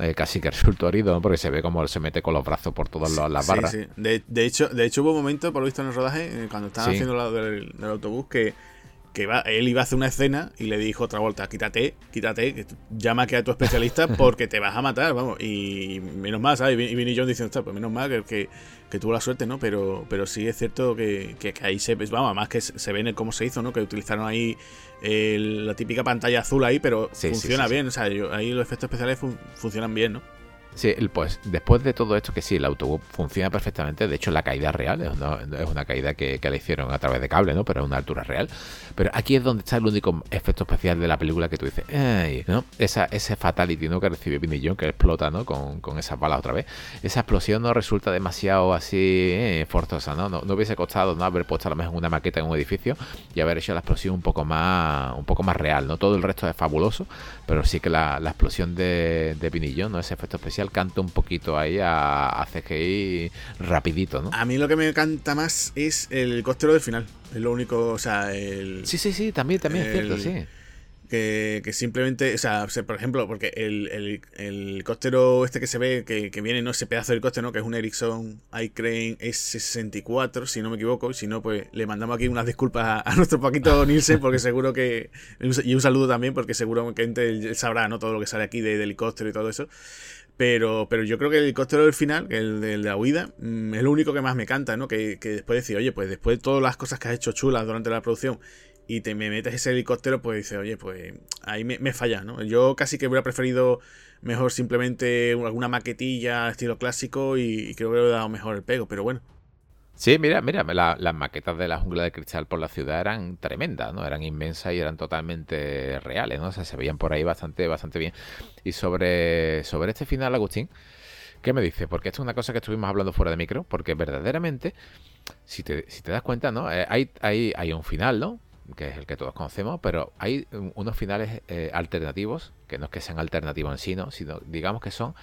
Eh, casi que *laughs* resultó herido, porque se ve como se mete con los brazos por todas las barras. Sí, De, hecho, de hecho, hubo un momento, por lo visto en el rodaje, eh, cuando estaban haciendo el lado del, autobús, que, que él iba a hacer una escena y le dijo otra vuelta, quítate, quítate, llama que a tu especialista *laughs* porque te vas a matar, vamos. Y menos mal, ¿sabes? Y Vinny John diciendo, pues menos mal que, que, que, tuvo la suerte, ¿no? Pero, pero sí es cierto que, que, ahí se, vamos, además que se ve en cómo se hizo, ¿no? Que utilizaron ahí la típica pantalla azul ahí, pero funciona bien, o sea, ahí los efectos especiales funcionan bien, ¿no? Sí, pues después de todo esto, que sí, el autobús funciona perfectamente, de hecho la caída es real, es una, caída que, que, le hicieron a través de cable, ¿no? Pero es una altura real. Pero aquí es donde está el único efecto especial de la película que tú dices, ese fatality, ¿no? Que recibe Vinny que explota, ¿no? Con, con esas balas otra vez. Esa explosión no resulta demasiado así eh, forzosa, ¿no? ¿no? ¿no? hubiese costado, ¿no? Haber puesto a lo mejor una maqueta en un edificio y haber hecho la explosión un poco más, un poco más real, ¿no? Todo el resto es fabuloso, pero sí que la, la explosión de, de Vinny ¿no? Ese efecto especial canta un poquito ahí a, a CGI rapidito, ¿no? A mí lo que me canta más es el costero del final. Es lo único, o sea, el... Sí, sí, sí, también, también es cierto, sí. Que, simplemente, o sea, por ejemplo, porque el, el, el costero este que se ve, que, que, viene, ¿no? Ese pedazo del coste, ¿no? Que es un Ericsson iCrane S64, si no me equivoco, y si no, pues le mandamos aquí unas disculpas a, nuestro Paquito *laughs* Nielsen, porque seguro que, y un saludo también, porque seguro que él sabrá, ¿no? Todo lo que sale aquí de, de helicóptero y todo eso. Pero, pero yo creo que el helicóptero del final, el de la huida, mm, es lo único que más me canta, ¿no? Que, que después de decir, oye, pues después de todas las cosas que has hecho chulas durante la producción y te me metes ese helicóptero, pues dices, oye, pues ahí me, me falla, ¿no? Yo casi que hubiera preferido mejor simplemente alguna maquetilla estilo clásico y, y creo que hubiera dado mejor el pego, pero bueno, Sí, mira, mira, las maquetas de la jungla de cristal por la ciudad eran tremendas, ¿no? Eran inmensas y eran totalmente reales, ¿no? O sea, se veían por ahí bastante, bastante bien. Y sobre, sobre este final, Agustín, ¿qué me dice? Porque esto es una cosa que estuvimos hablando fuera de micro, porque verdaderamente, si te, si te das cuenta, ¿no? Eh, hay, hay, hay un final, ¿no? que es el que todos conocemos, pero hay unos finales eh, alternativos, que no es que sean alternativos en sí, ¿no? sino digamos que son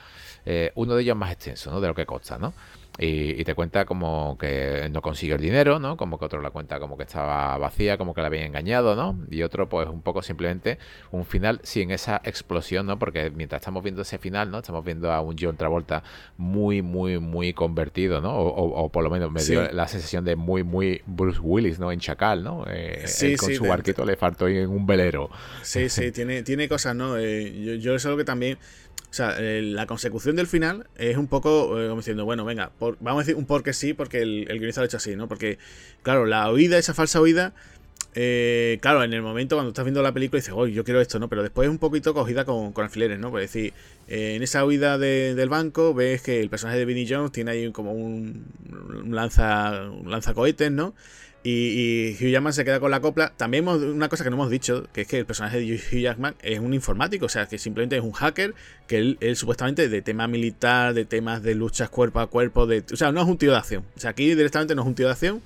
eh, uno de ellos más extenso, ¿no? De lo que consta, ¿no? Y, te cuenta como que no consiguió el dinero, ¿no? Como que otro la cuenta como que estaba vacía, como que la había engañado, ¿no? Y otro, pues un poco simplemente un final sin esa explosión, ¿no? Porque mientras estamos viendo ese final, ¿no? Estamos viendo a un John Travolta muy, muy, muy convertido, ¿no? O, por lo menos me dio la sensación de muy, muy Bruce Willis, ¿no? En Chacal, ¿no? Eh, con su barquito le faltó en un velero. Sí, sí, tiene, tiene cosas, ¿no? Eh, yo, yo es algo que también o sea, eh, la consecución del final es un poco eh, como diciendo, bueno, venga, vamos a decir un porque sí, porque el, el guionista lo ha hecho así, ¿no? Porque, claro, la oída, esa falsa oída, eh, claro, en el momento cuando estás viendo la película dices, oh, yo quiero esto, ¿no? Pero después es un poquito cogida con, alfileres, ¿no? Por decir, en esa huida del banco ves que el personaje de Vinnie Jones tiene ahí como un, un lanza, un lanzacohetes, ¿no? Y, Hugh Jackman se queda con la copla. También una cosa que no hemos dicho, que es que el personaje de Hugh Jackman es un informático, o sea, que simplemente es un hacker, que él, supuestamente de tema militar, de temas de luchas cuerpo a cuerpo, de, o sea, no es un tío de acción. O sea, aquí directamente no es un tío de acción.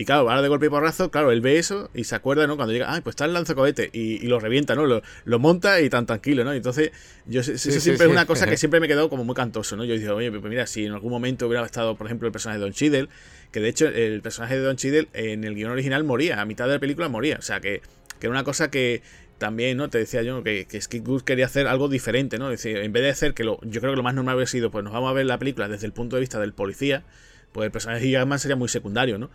Y claro, ahora de golpe y porrazo, claro, él ve eso y se acuerda, ¿no? Cuando llega, ay, pues está el lanzacohete y, y lo revienta, ¿no? Lo, lo, monta y tan tranquilo, ¿no? entonces, yo eso siempre es una cosa que *laughs* siempre me quedó como muy cantoso, ¿no? Yo digo, oye, pues mira, si en algún momento hubiera estado, por ejemplo, el personaje de Don Cheadle, que de hecho el personaje de Don Cheadle en el guion original moría, a mitad de la película moría. O sea, que, que era una cosa que también, ¿no? Te decía yo que, que Skid Good quería hacer algo diferente, ¿no? Es decir, en vez de hacer que lo, yo creo que lo más normal hubiera sido, pues nos vamos a ver la película desde el punto de vista del policía, pues el personaje de Jackman sería muy secundario, ¿no?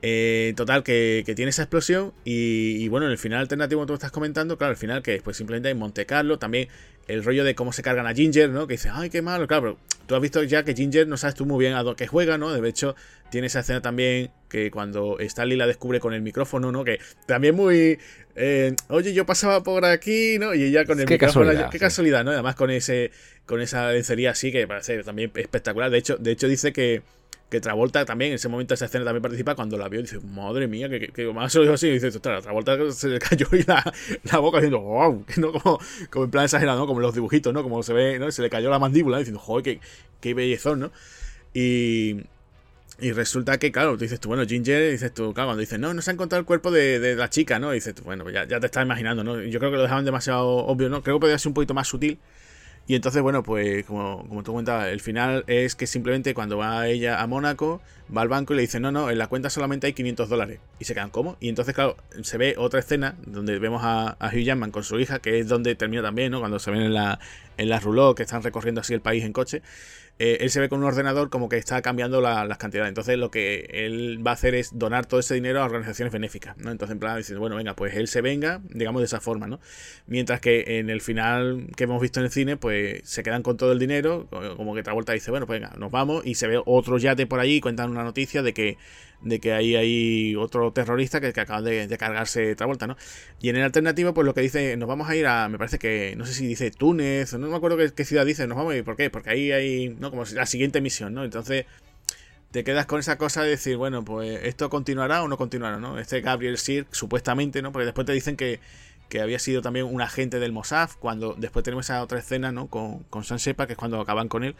Eh, total, que, tiene esa explosión y, bueno, en el final alternativo que tú estás comentando, claro, el final que es pues simplemente en Monte Carlo, también el rollo de cómo se cargan a Ginger, ¿no? Que dice, ay, qué malo, claro, pero tú has visto ya que Ginger no sabes tú muy bien a qué juega, ¿no? De hecho, tiene esa escena también que cuando Stanley la descubre con el micrófono, ¿no? Que también muy... Eh, Oye, yo pasaba por aquí, ¿no? Y ella con el qué micrófono... Casualidad, qué casualidad, ¿no? Además con ese con esa lencería así que parece también espectacular. De hecho, de hecho dice que que Travolta también, en ese momento, esa escena también participa cuando la vio dice, madre mía, que, más dijo así. Y dice, Travolta se le cayó y *laughs* la, la boca diciendo, wow, no como, como en plan exagerado, ¿no? Como en los dibujitos, ¿no? Como se ve, ¿no? Se le cayó la mandíbula diciendo, joder, qué, qué bellezón, ¿no? Y, y resulta que, claro, tú dices tú, bueno, Ginger, dices tú, claro, cuando dices, no, no se ha encontrado el cuerpo de, de la chica, ¿no? Y dices tú, bueno, pues ya, ya, te estás imaginando, ¿no? Yo creo que lo dejaban demasiado obvio, ¿no? Creo que podría ser un poquito más sutil. Y entonces, bueno, pues como, como tú cuentas, el final es que simplemente cuando va ella a Mónaco, va al banco y le dice, no, no, en la cuenta solamente hay 500 dólares. Y se quedan, ¿cómo? Y entonces, claro, se ve otra escena donde vemos a, Hugh Jackman con su hija, que es donde termina también, ¿no? Cuando se ven en la, en la rouleau, que están recorriendo así el país en coche. Eh, él se ve con un ordenador como que está cambiando las cantidades. Entonces lo que él va a hacer es donar todo ese dinero a organizaciones benéficas. Entonces en plan diciendo, bueno, venga, pues él se venga, digamos de esa forma, ¿no? Mientras que en el final que hemos visto en el cine, pues se quedan con todo el dinero, como que Travolta dice, bueno, pues venga, nos vamos, y se ve otro yate por allí y cuentan una noticia de que de que ahí hay otro terrorista que, que acaba de, cargarse otra vuelta, ¿no? Y en el alternativo, pues lo que dice, nos vamos a ir a, me parece que, no sé si dice Túnez, no me acuerdo qué, ciudad dice, nos vamos a ir, ¿por qué? Porque ahí hay, ¿no? Como la siguiente misión, ¿no? Entonces te quedas con esa cosa de decir, bueno, pues esto continuará o no continuará, ¿no? Este Gabriel Sir, supuestamente, ¿no? Porque después te dicen que, que había sido también un agente del Mossad, cuando después tenemos esa otra escena, ¿no? Con, con Sepa, que es cuando acaban con él,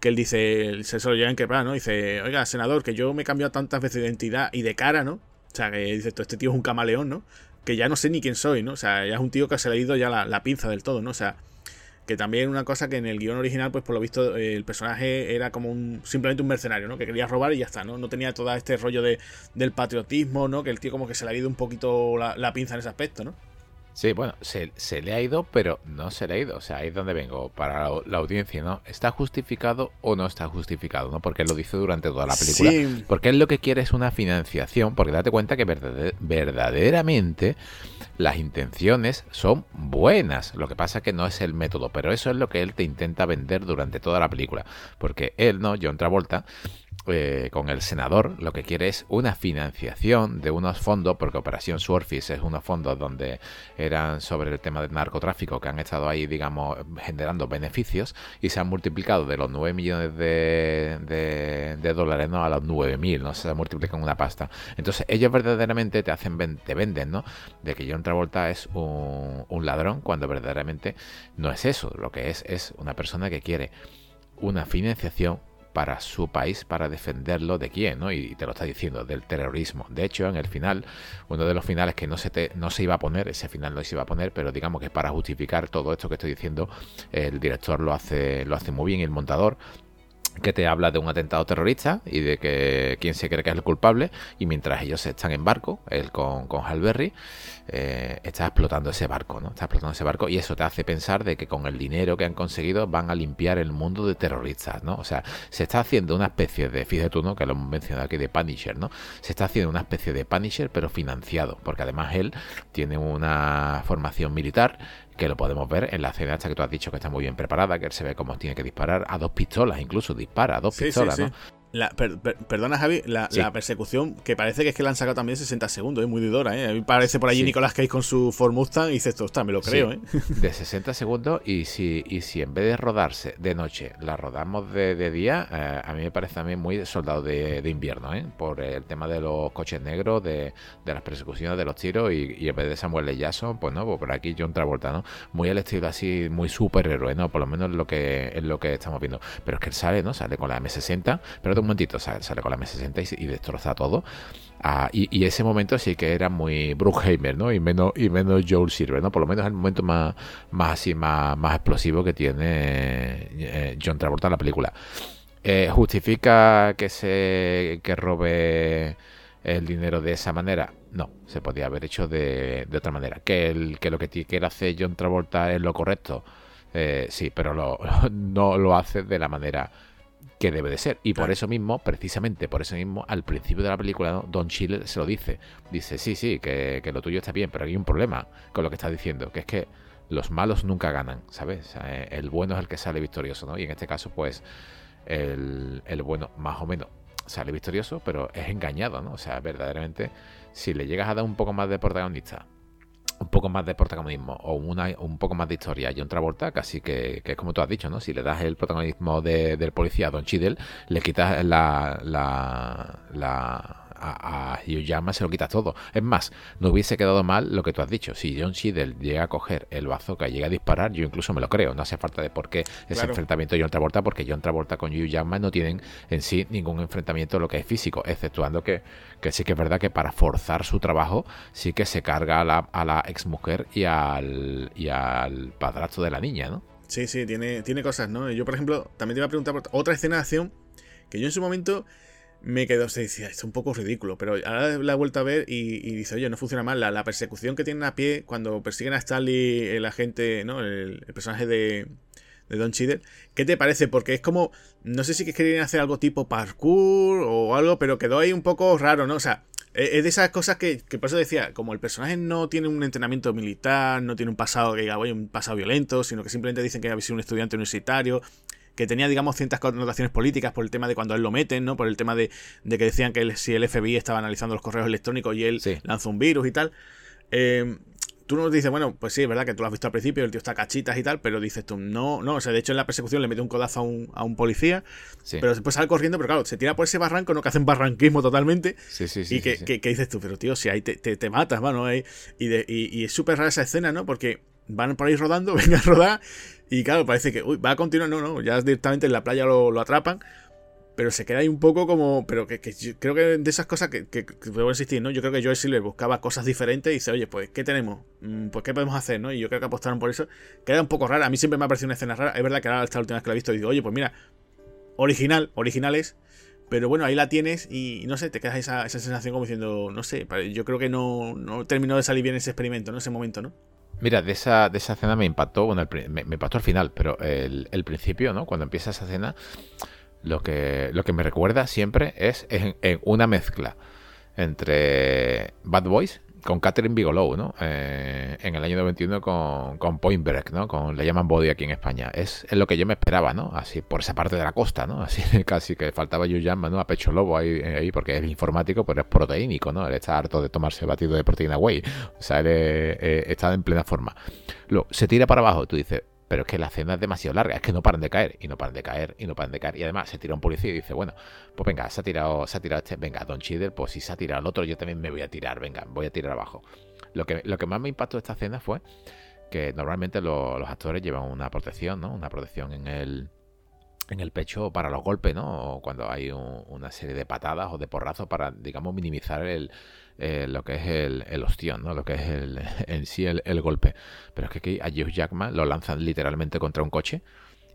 que él dice, se lo llevan quebrar, ¿no? Dice, oiga, senador, que yo me he cambiado tantas veces de identidad y de cara, ¿no? O sea, que dice, este tío es un camaleón, ¿no? Que ya no sé ni quién soy, ¿no? O sea, ya es un tío que se le ha ido ya la, la pinza del todo, ¿no? O sea, que también una cosa que en el guion original, pues por lo visto, el personaje era como un simplemente un mercenario, ¿no? Que quería robar y ya está, ¿no? No tenía todo este rollo de, del patriotismo, ¿no? Que el tío como que se le ha ido un poquito la, la pinza en ese aspecto, ¿no? Sí, bueno, se, le ha ido, pero no se le ha ido. O sea, ahí es donde vengo para la, audiencia, ¿no? ¿Está justificado o no está justificado? ¿no? Porque él lo dice durante toda la película. Porque él lo que quiere es una financiación, porque date cuenta que verdaderamente las intenciones son buenas. Lo que pasa es que no es el método, pero eso es lo que él te intenta vender durante toda la película. Porque él, ¿no? John Travolta, eh, con el senador lo que quiere es una financiación de unos fondos, porque Operación Surface es unos fondos donde eran sobre el tema del narcotráfico que han estado ahí, digamos, generando beneficios y se han multiplicado de los 9 millones de, dólares ¿no? a los 9 mil, ¿no? Se multiplican una pasta. Entonces ellos verdaderamente te hacen te venden, ¿no? De que John Travolta es un ladrón cuando verdaderamente no es eso. Lo que es es una persona que quiere una financiación para su país para defenderlo de quién, ¿no? Y te lo está diciendo, del terrorismo. De hecho, en el final, uno de los finales que no se, te, no se iba a poner, ese final no se iba a poner, pero digamos que para justificar todo esto que estoy diciendo, el director lo hace, lo hace muy bien el montador que te habla de un atentado terrorista y de que quién se cree que es el culpable y mientras ellos están en barco, él con, con Halberry, eh, está explotando ese barco, ¿no? Está explotando ese barco y eso te hace pensar de que con el dinero que han conseguido van a limpiar el mundo de terroristas, ¿no? O sea, se está haciendo una especie de, fíjate tú, ¿no? Que lo hemos mencionado aquí de Punisher, ¿no? Se está haciendo una especie de Punisher pero financiado, porque además él tiene una formación militar que lo podemos ver en la escena hasta que tú has dicho que está muy bien preparada, que él se ve cómo tiene que disparar a dos pistolas, incluso dispara a dos pistolas, ¿no? La, perdona, Javi, la, persecución que parece que es que la han sacado también 60 segundos, es muy dura, ¿eh? A mí parece por allí Nicolás Cage con su Ford Mustang y dices, está, me lo creo, ¿eh? De 60 segundos y si, y si en vez de rodarse de noche la rodamos de, día, eh, a mí me parece también muy soldado de, invierno, ¿eh? Por el tema de los coches negros, de, las persecuciones, de los tiros y, en vez de Samuel L. Jackson, pues no, pues por aquí John Travolta, ¿no? Muy al estilo así, muy superhéroe, ¿no? Por lo menos lo que, es lo que estamos viendo. Pero es que él sale, ¿no? Sale con la M60, pero un momentito, sale, con la M60 y, destroza todo. Ah, y, ese momento sí que era muy Bruckheimer, ¿no? Y menos, y menos Joel Silver, ¿no? Por lo menos el momento más, más así, más, más explosivo que tiene eh, John Travolta en la película. Eh, ¿Justifica que se que robe el dinero de esa manera? No, se podía haber hecho de, de otra manera. ¿Que, el, que lo que quiere hacer John Travolta es lo correcto? Eh, sí, pero *laughs* no lo hace de la manera que debe de ser. Y por eso mismo, precisamente por eso mismo, al principio de la película, Don Chile se lo dice. Dice, sí, sí, que, lo tuyo está bien, pero hay un problema con lo que está diciendo, que es que los malos nunca ganan, ¿sabes? Eh, el bueno es el que sale victorioso, ¿no? Y en este caso, pues, el, el bueno más o menos sale victorioso, pero es engañado, ¿no? O sea, verdaderamente, si le llegas a dar un poco más de protagonista un poco más de protagonismo o una, un poco más de historia y otra vuelta casi que, que, es como tú has dicho, ¿no? Si le das el protagonismo del policía a Don Chidel, le quitas la, la a, a Yuyama se lo quita todo. Es más, no hubiese quedado mal lo que tú has dicho. Si John Siddle llega a coger el bazooka y llega a disparar, yo incluso me lo creo. No hace falta de por qué ese enfrentamiento de John Travolta, porque John Travolta con Yuyama no tienen en sí ningún enfrentamiento lo que es físico, exceptuando que, que sí que es verdad que para forzar su trabajo sí que se carga a la, a la exmujer y al, y al padrastro de la niña, ¿no? Sí, sí, tiene, tiene cosas, ¿no? Yo, por ejemplo, también te iba a preguntar por otra escena de acción que yo en su momento me quedo, se decía, es un poco ridículo, pero ahora la he vuelto a ver y, dice, oye, no funciona mal. La, persecución que tienen a pie cuando persiguen a Stanley, el agente, ¿no? El, personaje de, de Don Cheadle. ¿Qué te parece? Porque es como, no sé si querían hacer algo tipo parkour o algo, pero quedó ahí un poco raro, ¿no? O sea, e, es de esas cosas que, que por eso decía, como el personaje no tiene un entrenamiento militar, no tiene un pasado que diga, oye, un pasado violento, sino que simplemente dicen que ha sido un estudiante universitario, que tenía, digamos, ciertas connotaciones políticas por el tema de cuando él lo meten, ¿no? Por el tema de, que decían que si el FBI estaba analizando los correos electrónicos y él lanzó un virus y tal. Eh, tú nos dices, bueno, pues sí, es verdad que tú lo has visto al principio, el tío está cachitas y tal, pero dices tú, no, no, o sea, de hecho en la persecución le mete un codazo a un, a un policía, pero después sale corriendo, pero claro, se tira por ese barranco, ¿no? Que hacen barranquismo totalmente. Sí, sí, sí. Y que, que, dices tú, pero tío, si ahí te, te, matas, mano, ahí. Y, de, y, es súper rara esa escena, ¿no? Porque van por ahí rodando, *laughs* vengan a rodar, y claro, parece que, uy, va a continuar, no, no, ya directamente en la playa lo, atrapan pero se queda ahí un poco como. Pero que, creo que de esas cosas que, que, que insistir, ¿no? Yo creo que Joel Silver buscaba cosas diferentes y dice, oye, pues, ¿qué tenemos? Mm, pues, ¿qué podemos hacer, no? Y yo creo que apostaron por eso. Queda un poco rara. A mí siempre me ha parecido una escena rara. Es verdad que ahora, esta última vez que la he visto, digo, oye, pues mira, original, originales. Pero bueno, ahí la tienes y, no sé, te quedas esa, esa sensación como diciendo, no sé, yo creo que no, no terminó de salir bien ese experimento, ¿no? Ese momento, ¿no? Mira, de esa, de esa escena me impactó, bueno, me, me, impactó al final, pero el, el principio, ¿no? Cuando empieza esa escena, lo que, lo que me recuerda siempre es en, una mezcla entre Bad Boys con Catherine Bigelow, ¿no? Eh, en el año 91 con, con Point Break, ¿no? Con Le llaman Body aquí en España. Es, lo que yo me esperaba, ¿no? Así por esa parte de la costa, ¿no? *laughs* Así casi que faltaba llama ¿no? A pecho lobo ahí, ahí porque es informático, pero es proteínico, ¿no? Él está harto de tomarse batido de proteína whey. O sea, él eh, está en plena forma. Luego, se tira para abajo, tú dices, pero es que la escena es demasiado larga, es que no paran de caer, y no paran de caer, y no paran de caer. Y además se tira un policía y dice, bueno, pues venga, se ha tirado, se ha tirado este, venga, Don Cheadle, pues si se ha tirado el otro, yo también me voy a tirar, venga, voy a tirar abajo. Lo que, lo que más me impactó de esta escena fue que normalmente los actores llevan una protección, ¿no? Una protección en el, en el pecho para los golpes, ¿no? O cuando hay una serie de patadas o de porrazos para, digamos, minimizar el, eh, lo que es el, el ostión, ¿no? Lo que es el, en sí el, el golpe. Pero es que aquí a Hugh Jackman lo lanzan literalmente contra un coche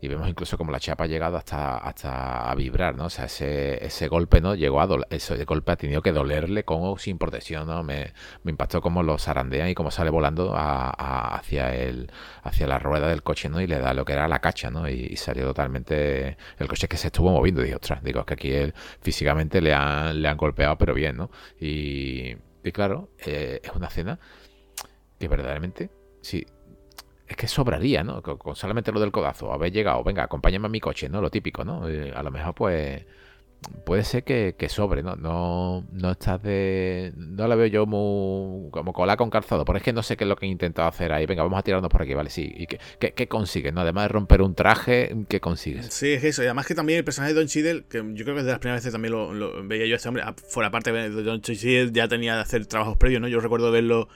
y vemos incluso como la chapa ha llegado hasta, hasta a vibrar, ¿no? O sea, ese, ese golpe, ¿no? Llegó a ese golpe ha tenido que dolerle con o sin protección, ¿no? Me, me impactó como lo zarandean y como sale volando hacia el, hacia la rueda del coche, ¿no? Y le da lo que era la cacha, ¿no? Y, salió totalmente el coche que se estuvo moviendo. Dije, ostras, digo, es que aquí él físicamente le han, le han golpeado, pero bien, ¿no? Y, y claro, eh, es una escena que verdaderamente, sí, es que sobraría, ¿no? Con, solamente lo del codazo, haber llegado, venga, acompáñame a mi coche, ¿no? Lo típico, ¿no? Eh, a lo mejor, pues, puede ser que, sobre, ¿no? No, no estás de. No la veo yo muy. como cola con calzado. Pero es que no sé qué es lo que he intentado hacer ahí. Venga, vamos a tirarnos por aquí, ¿vale? Sí. ¿Y qué, qué, consigues, no? Además de romper un traje, ¿qué consigues? Sí, es eso. Y además que también el personaje de Don Cheadle, que yo creo que de las primeras veces también lo, veía yo a este hombre. Fuera parte de Don Cheadle, ya tenía de hacer trabajos previos, ¿no? Yo recuerdo verlo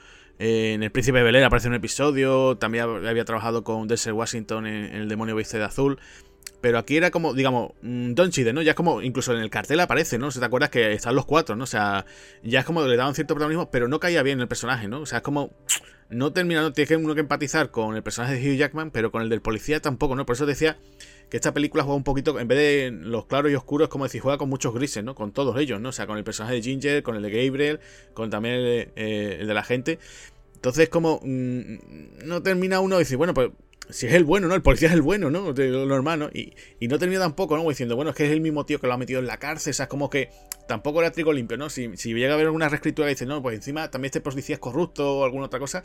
en El Príncipe de Bel aparece un episodio. También había trabajado con Denzel Washington en, El Demonio Viste de Azul. Pero aquí era como, digamos, mm, Don Chide, ¿no? Ya es como, incluso en el cartel aparece, ¿no? Si te acuerdas que están los cuatro, ¿no? O sea, ya es como le daban cierto protagonismo, pero no caía bien el personaje, ¿no? O sea, es como. No termina, no tiene que uno que empatizar con el personaje de Hugh Jackman, pero con el del policía tampoco, ¿no? Por eso decía que esta película juega un poquito, en vez de los claros y oscuros, como decir, juega con muchos grises, ¿no? Con todos ellos, ¿no? O sea, con el personaje de Ginger, con el de Gabriel, con también el, eh, el de la gente. Entonces, como mm, no termina uno decir, bueno, pues si es el bueno, ¿no? El policía es el bueno, ¿no? Lo normal, ¿no? Y, y no termina tampoco, ¿no? Diciendo, bueno, es que es el mismo tío que lo ha metido en la cárcel, o sea, es como que tampoco era trigo limpio, ¿no? Si, si llega a haber alguna reescritura que dice, no, pues encima también este policía es corrupto o alguna otra cosa,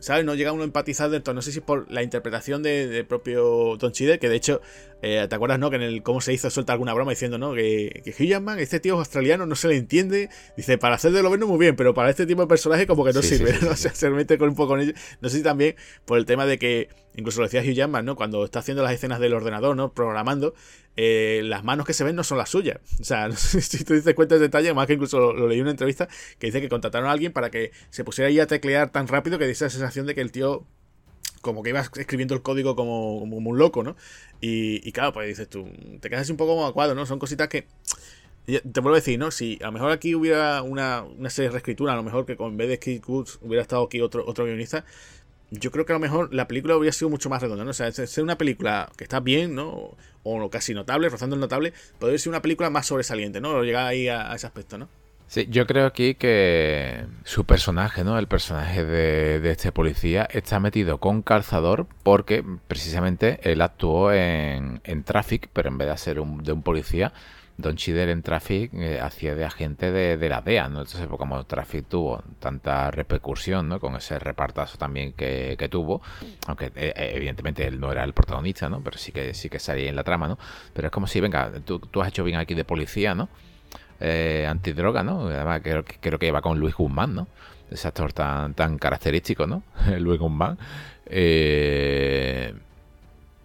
¿sabes? No llega uno a empatizar dentro. No sé si por la interpretación de, propio Don Chide, que de hecho, eh, ¿te acuerdas, no? Que en el cómo se hizo suelta alguna broma diciendo, ¿no? Que, que Jackman, este tío australiano, no se le entiende. Dice, para hacer de lo menos muy bien, pero para este tipo de personaje como que no sirve, *laughs* ¿no? O sea, se mete con un poco con ellos. No sé si también por el tema de que, incluso lo decía Hugh Jackman, ¿no? Cuando está haciendo las escenas del ordenador, ¿no? Programando, eh, las manos que se ven no son las suyas. O sea, *laughs* no sé si te dices cuenta de detalle, más que incluso lo, leí en una entrevista que dice que contrataron a alguien para que se pusiera ahí a teclear tan rápido que dice la sensación de que el tío como que iba escribiendo el código como, un loco, ¿no? Y, claro, pues dices tú, te quedas así un poco como acuado, ¿no? Son cositas que... Te vuelvo a decir, ¿no? Si a lo mejor aquí hubiera una, serie de reescritura, a lo mejor que con, en vez de Kid Woods hubiera estado aquí otro, otro guionista, yo creo que a lo mejor la película hubiera sido mucho más redonda, ¿no? Sea, ser una película que está bien, ¿no? O casi notable, rozando el notable, podría ser una película más sobresaliente, ¿no? Llegar ahí a, ese aspecto, ¿no? Sí, yo creo aquí que su personaje, ¿no? El personaje de, este policía está metido con calzador porque precisamente él actuó en, en Traffic, pero en vez de ser un, de un policía, Don Cheadle en Traffic eh, hacía de agente de, la DEA, ¿no? Entonces, pues, como Traffic tuvo tanta repercusión, ¿no? Con ese repartazo también que, tuvo, aunque eh, eh, evidentemente él no era el protagonista, ¿no? Pero sí que sí que salía en la trama, ¿no? Pero es como si, venga, tú, tú has hecho bien aquí de policía, ¿no? antidroga, ¿no? Además, creo, creo que iba con Luis Guzmán, ¿no? Ese actor tan, tan característico, ¿no? *laughs* Luis Guzmán. Eh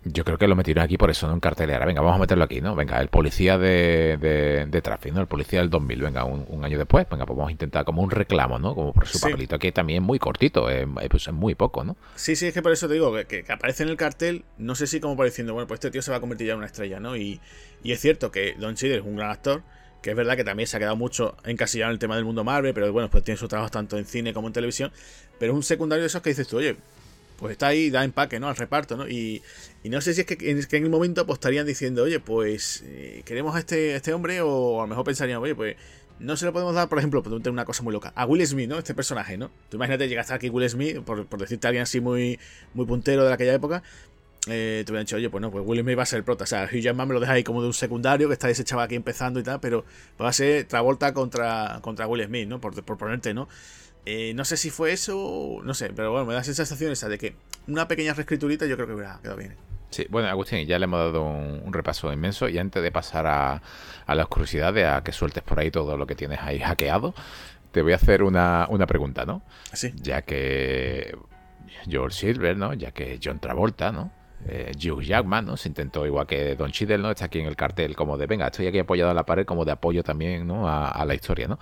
yo creo que lo metieron aquí por eso, ¿no? En cartelera. Venga, vamos a meterlo aquí, ¿no? Venga, el policía de, de, tráfico, ¿no? El policía del 2000, venga, un, año después. Venga, pues vamos a intentar como un reclamo, ¿no? Como por su papelito aquí también muy cortito, eh, pues es muy poco, ¿no? Sí, sí, es que por eso te digo, que, aparece en el cartel, no sé si como pareciendo, bueno, pues este tío se va a convertir ya en una estrella, ¿no? Y, y es cierto que Don Cheadle es un gran actor, que es verdad que también se ha quedado mucho encasillado en el tema del mundo Marvel, pero bueno, pues tiene su trabajo tanto en cine como en televisión, pero es un secundario de esos que dices tú, oye, pues está ahí, da empaque, ¿no? Al reparto, ¿no? Y, no sé si es que, en, el momento pues estarían diciendo, oye, pues eh, queremos a este, este hombre, o a lo mejor pensarían, oye, pues no se lo podemos dar, por ejemplo, por una cosa muy loca, a Will Smith, ¿no? Este personaje, ¿no? Tú imagínate llegar hasta aquí Will Smith, por, decirte a alguien así muy, muy puntero de aquella época, eh, te hubieran dicho, oye, pues no, pues Will Smith va a ser el prota. O sea, Hugh Jackman me lo deja ahí como de un secundario, que está ese chaval aquí empezando y tal, pero va a ser Travolta contra, contra Will Smith, ¿no? Por, por ponerte, ¿no? Eh, no sé si fue eso, no sé, pero bueno, me da esa sensación esa de que una pequeña reescriturita yo creo que hubiera quedado bien. Sí, bueno, Agustín, ya le hemos dado un, repaso inmenso y antes de pasar a, a, las curiosidades, a que sueltes por ahí todo lo que tienes ahí hackeado, te voy a hacer una, una pregunta, ¿no? Sí. Ya que George Silver, ¿no? Ya que John Travolta, ¿no? Eh, Hugh Jackman, ¿no? Se intentó, igual que Don Cheadle, ¿no? Está aquí en el cartel como de, venga, estoy aquí apoyado a la pared como de apoyo también, ¿no? A, la historia, ¿no?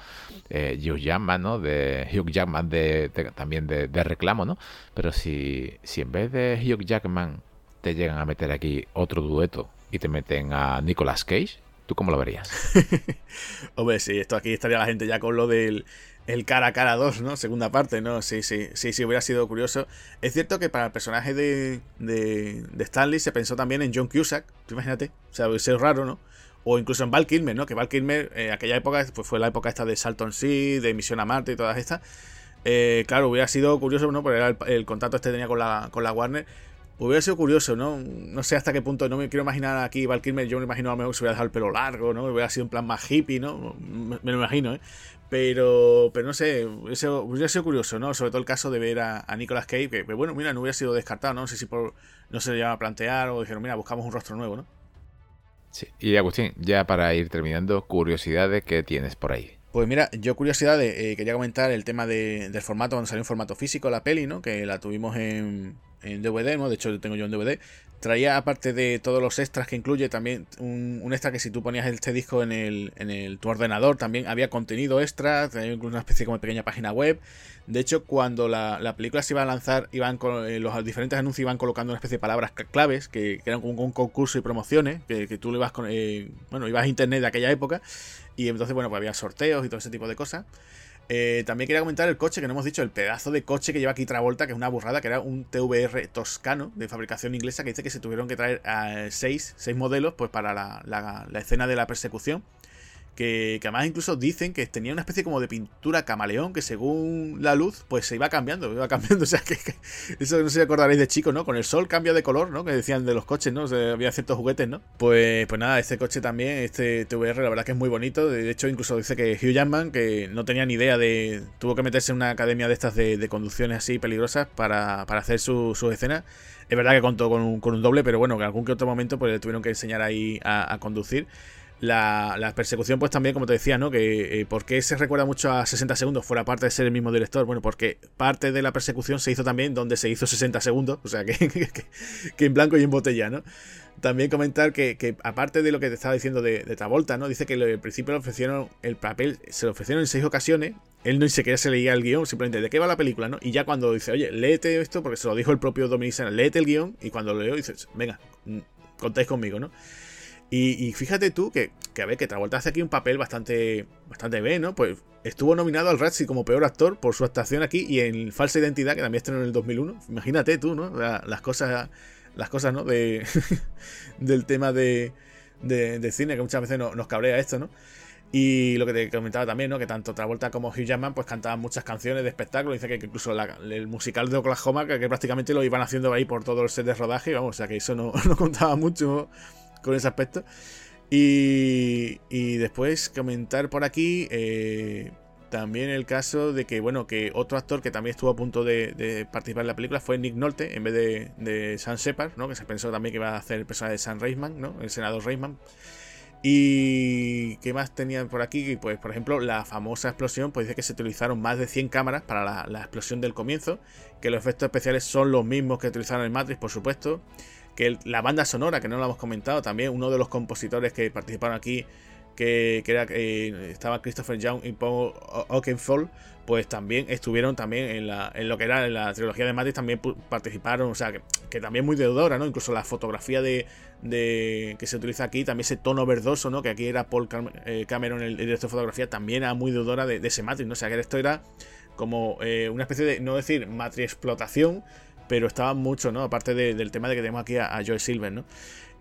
Eh, Hugh Jackman, ¿no? De Hugh Jackman de, también de, reclamo, ¿no? Pero si, si en vez de Hugh Jackman te llegan a meter aquí otro dueto y te meten a Nicolas Cage, ¿tú cómo lo verías? *laughs* Hombre, sí, esto aquí estaría la gente ya con lo del el cara a cara 2, ¿no? Segunda parte, ¿no? Sí, sí, sí, sí, hubiera sido curioso. Es cierto que para el personaje de, de, Stanley se pensó también en John Cusack, tú imagínate, o sea, hubiera sido raro, ¿no? O incluso en Val Kilmer, ¿no? Que Val Kilmer, en aquella época, pues fue la época esta de Salton Sea, de Misión a Marte y todas estas. Eh, claro, hubiera sido curioso, ¿no? Porque era el, contrato este tenía con la, con la Warner. Hubiera sido curioso, ¿no? No sé hasta qué punto, no me quiero imaginar aquí Val Kilmer, yo me imagino a lo mejor se hubiera dejado el pelo largo, ¿no? Hubiera sido un plan más hippie, ¿no? Me, me lo imagino, ¿eh? Pero, pero no sé, eso hubiera sido curioso, ¿no? Sobre todo el caso de ver a, Nicolas Cage, que, bueno, mira, no hubiera sido descartado, ¿no? No sé si por, no se le iba a plantear o dijeron, mira, buscamos un rostro nuevo, ¿no? Sí. Y Agustín, ya para ir terminando, curiosidades que tienes por ahí. Pues mira, yo curiosidades, eh, quería comentar el tema de, del formato, cuando salió en formato físico la peli, ¿no? Que la tuvimos en, en DVD, ¿no? De hecho, tengo yo en DVD. Traía, aparte de todos los extras que incluye, también un, extra que si tú ponías este disco en, el, en el, tu ordenador, también había contenido extra, tenía incluso una especie como de pequeña página web. De hecho, cuando la, la película se iba a lanzar, iban con, eh, los diferentes anuncios iban colocando una especie de palabras claves, que, eran como un concurso y promociones, que, que tú le ibas con, eh, bueno, ibas a internet de aquella época, y entonces, bueno, pues había sorteos y todo ese tipo de cosas. Eh, también quería comentar el coche que no hemos dicho, el pedazo de coche que lleva aquí Travolta, que es una burrada, que era un TVR toscano de fabricación inglesa, que dice que se tuvieron que traer a seis, seis modelos pues para la, la escena de la persecución que, además incluso dicen que tenía una especie como de pintura camaleón que según la luz pues se iba cambiando, iba cambiando, *laughs* o sea que, eso no sé si acordaréis de chico, ¿no? Con el sol cambia de color, ¿no? Que decían de los coches, ¿no? había ciertos juguetes, ¿no? Pues, pues nada, este coche también, este TVR, la verdad que es muy bonito, de hecho incluso dice que Hugh Jackman, que no tenía ni idea de, tuvo que meterse en una academia de estas de, conducciones así peligrosas para, hacer sus su escenas. Es verdad que contó con un, con un doble, pero bueno, que algún que otro momento pues le tuvieron que enseñar ahí a conducir. La, persecución, pues también, como te decía, ¿no? Que eh, ¿por qué se recuerda mucho a 60 segundos fuera parte de ser el mismo director? Bueno, porque parte de la persecución se hizo también donde se hizo 60 segundos, o sea, *laughs* que, en blanco y en botella, ¿no? También comentar que, aparte de lo que te estaba diciendo de, Travolta, ¿no? Dice que al principio le ofrecieron el papel, se lo ofrecieron en seis ocasiones, él no ni siquiera se leía el guion, simplemente de qué va la película, ¿no? Y ya cuando dice, oye, léete esto, porque se lo dijo el propio Dominic léete el guion, y cuando lo leo dices, venga, mm, contáis conmigo, ¿no? Y, fíjate tú que, que, a ver, que Travolta hace aquí un papel bastante, bastante bien, ¿no? Pues estuvo nominado al Razzie como peor actor por su actuación aquí y en Falsa Identidad, que también estrenó en el 2001. Imagínate tú, ¿no? las cosas, las cosas, ¿no? De, *laughs* del tema de, de, cine, que muchas veces nos cabrea esto, ¿no? Y lo que te comentaba también, ¿no? Que tanto Travolta como Hugh Jackman pues cantaban muchas canciones de espectáculo. Dice que incluso el musical de Oklahoma, que, prácticamente lo iban haciendo ahí por todo el set de rodaje, vamos, o sea que eso no, *laughs* no contaba mucho con ese aspecto. Y, y después comentar por aquí eh, también el caso de que, bueno, que otro actor que también estuvo a punto de, participar en la película fue Nick Nolte, en vez de, de Sam Shepard, ¿no? Que se pensó también que iba a hacer el personaje de Sam Reisman, ¿no? El senador Reisman. Y qué más tenían por aquí, pues por ejemplo la famosa explosión, pues dice que se utilizaron más de 100 cámaras para la, explosión del comienzo, que los efectos especiales son los mismos que utilizaron en Matrix, por supuesto, que la banda sonora, que no lo hemos comentado también, uno de los compositores que participaron aquí que, era, eh, estaba Christopher Young y Paul Oakenfold, pues también estuvieron también en, la, en lo que era la trilogía de Matrix, también participaron, o sea, que, también muy deudora, ¿no? Incluso la fotografía de, que se utiliza aquí, también ese tono verdoso, ¿no? Que aquí era Paul eh, Cameron, el, director de fotografía, también era muy deudora de, ese Matrix, ¿no? O sea, que esto era como eh, una especie de, no decir Matrix explotación, pero estaba mucho, ¿no? Aparte del tema de que tenemos aquí a, a Joy Silver, ¿no?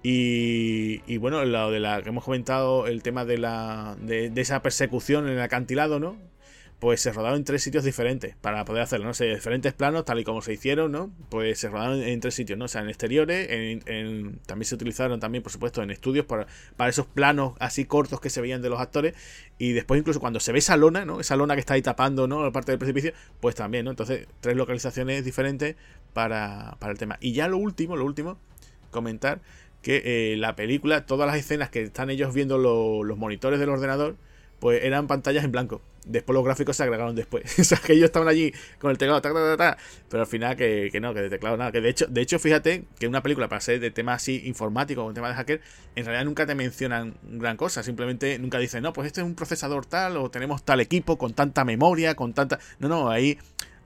Y, bueno, lo de la que hemos comentado, el tema de, la, de, esa persecución en el acantilado, ¿no? Pues se rodaron en tres sitios diferentes para poder hacerlo, ¿no? sé, diferentes planos, tal y como se hicieron, ¿no? Pues se rodaron en tres sitios, ¿no? O sea, en exteriores, en, también se utilizaron también, por supuesto, en estudios para, para esos planos así cortos que se veían de los actores. Y después incluso cuando se ve esa lona, ¿no? Esa lona que está ahí tapando, ¿no? La parte del precipicio, pues también, ¿no? Entonces, tres localizaciones diferentes para, para el tema. Y ya lo último, lo último, comentar que eh, la película, todas las escenas que están ellos viendo los monitores del ordenador, pues eran pantallas en blanco. Después los gráficos se agregaron después. *laughs* o sea, que ellos estaban allí con el teclado, pero al final que, no, que de teclado nada. Que de hecho, de hecho, fíjate que una película para ser de tema así informático, un tema de hacker, en realidad nunca te mencionan gran cosa. Simplemente nunca dicen, no, pues este es un procesador tal, o tenemos tal equipo con tanta memoria, con tanta. No, no, ahí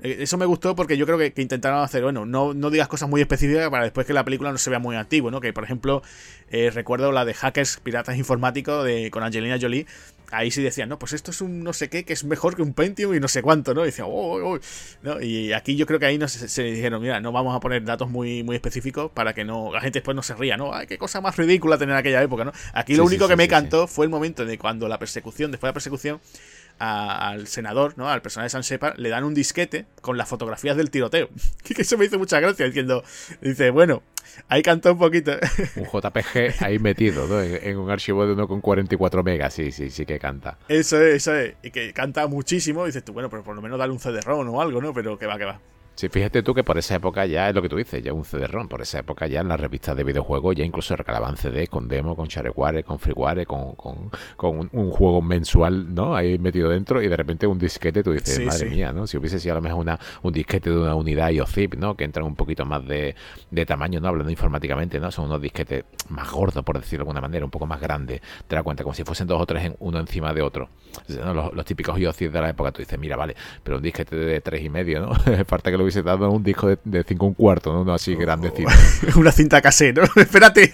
eso me gustó porque yo creo que, intentaron hacer, bueno, no, no, digas cosas muy específicas para después que la película no se vea muy antiguo, ¿no? Que por ejemplo, eh, recuerdo la de hackers piratas informáticos de, con Angelina Jolie. Ahí sí decían, no, pues esto es un no sé qué, que es mejor que un Pentium y no sé cuánto, ¿no? Y decía, oh, oh, oh", ¿no? Y aquí yo creo que ahí no se, dijeron, mira, no vamos a poner datos muy, muy específicos para que no la gente después no se ría, ¿no? Ay, qué cosa más ridícula tener aquella época, ¿no? Aquí lo único que me cantó fue el momento de cuando la persecución, después de la persecución, al senador, ¿no? Al personaje de San Sepa, le dan un disquete con las fotografías del tiroteo. *laughs* que eso me hizo mucha gracia, diciendo, dice, bueno, ahí cantó un poquito. *laughs* un JPG ahí metido, ¿no? En, un archivo de uno con 44 megas, sí, sí, sí que canta. Eso es, eso es. Y que canta muchísimo, dices tú, bueno, pero por lo menos dale un CD-ROM o algo, ¿no? Pero que va, que va. Sí, fíjate tú que por esa época ya es lo que tú dices, ya un CD-ROM, por esa época ya en las revistas de videojuegos ya incluso regalaban CD con demo, con shareware, con freeware, con, con, con un, juego mensual, ¿no? Ahí metido dentro y de repente un disquete, tú dices, madre mía, ¿no? Si hubiese sido a lo mejor una, un disquete de una unidad IOZIP, ¿no? Que entran un poquito más de, de tamaño, ¿no? Hablando informáticamente, ¿no? Son unos disquetes más gordos, por decirlo de alguna manera, un poco más grandes, te das cuenta, como si fuesen dos o tres en, uno encima de otro. Los, típicos IOZIP de la época, tú dices, mira, vale, pero un disquete de tres y medio, ¿no? *laughs* Falta que lo hubiese dado un disco de, de cinco un cuarto, ¿no? Uno así grandecito. *laughs* Una cinta casera, ¿no? *laughs* Espérate,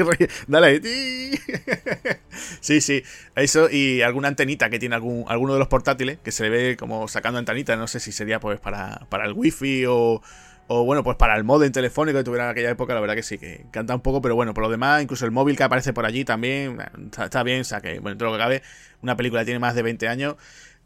dale. *laughs* sí, sí. Eso y alguna antenita que tiene algún, alguno de los portátiles que se le ve como sacando antenita. No sé si sería pues para, para el wifi o, o bueno, pues para el modem telefónico que tuviera en aquella época, la verdad que sí, que canta un poco, pero bueno, por lo demás, incluso el móvil que aparece por allí también está, bien, o sea que, bueno, todo lo que cabe, una película tiene más de 20 años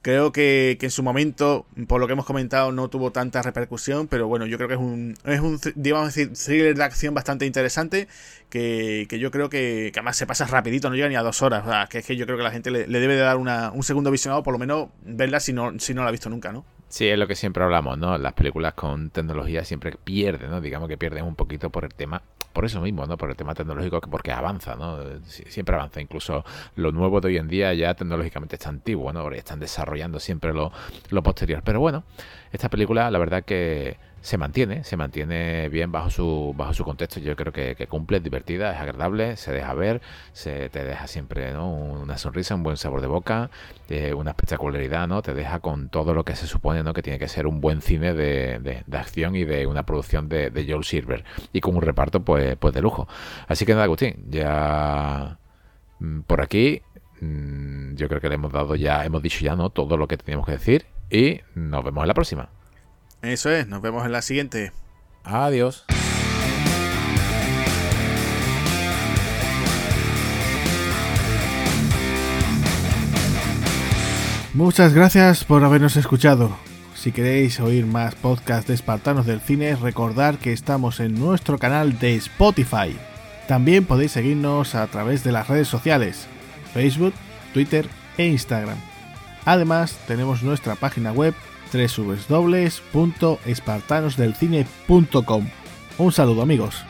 Creo que, en su momento, por lo que hemos comentado, no tuvo tanta repercusión, pero bueno, yo creo que es un, es un digamos thriller de acción bastante interesante, que, yo creo que, además se pasa rapidito, no llega ni a dos horas, o sea, que es que yo creo que la gente le, debe de dar una, un segundo visionado, por lo menos verla si no, si no la ha visto nunca, ¿no? Sí, es lo que siempre hablamos, ¿no? Las películas con tecnología siempre pierden, ¿no? Digamos que pierden un poquito por el tema por eso mismo, ¿no? Por el tema tecnológico, porque avanza, ¿no? Siempre avanza. Incluso lo nuevo de hoy en día ya tecnológicamente está antiguo, ¿no? Están desarrollando siempre lo, lo posterior. Pero bueno, esta película, la verdad que se mantiene, se mantiene bien bajo su, bajo su contexto. Yo creo que, cumple, es divertida, es agradable, se deja ver, se te deja siempre ¿no? una sonrisa, un buen sabor de boca, eh, una espectacularidad, ¿no? Te deja con todo lo que se supone ¿no? que tiene que ser un buen cine de, de, acción y de una producción de, de Joel Silver. Y con un reparto pues, pues de lujo. Así que nada, Agustín, ya mm, por aquí mm, yo creo que le hemos dado ya, hemos dicho ya, ¿no? Todo lo que teníamos que decir. Y nos vemos en la próxima. Eso es, nos vemos en la siguiente. Adiós. Muchas gracias por habernos escuchado. Si queréis oír más podcasts de Espartanos del Cine, recordad que estamos en nuestro canal de Spotify. También podéis seguirnos a través de las redes sociales. Facebook, Twitter e Instagram. Además, tenemos nuestra página web www.espartanosdelcine.com. Un saludo amigos.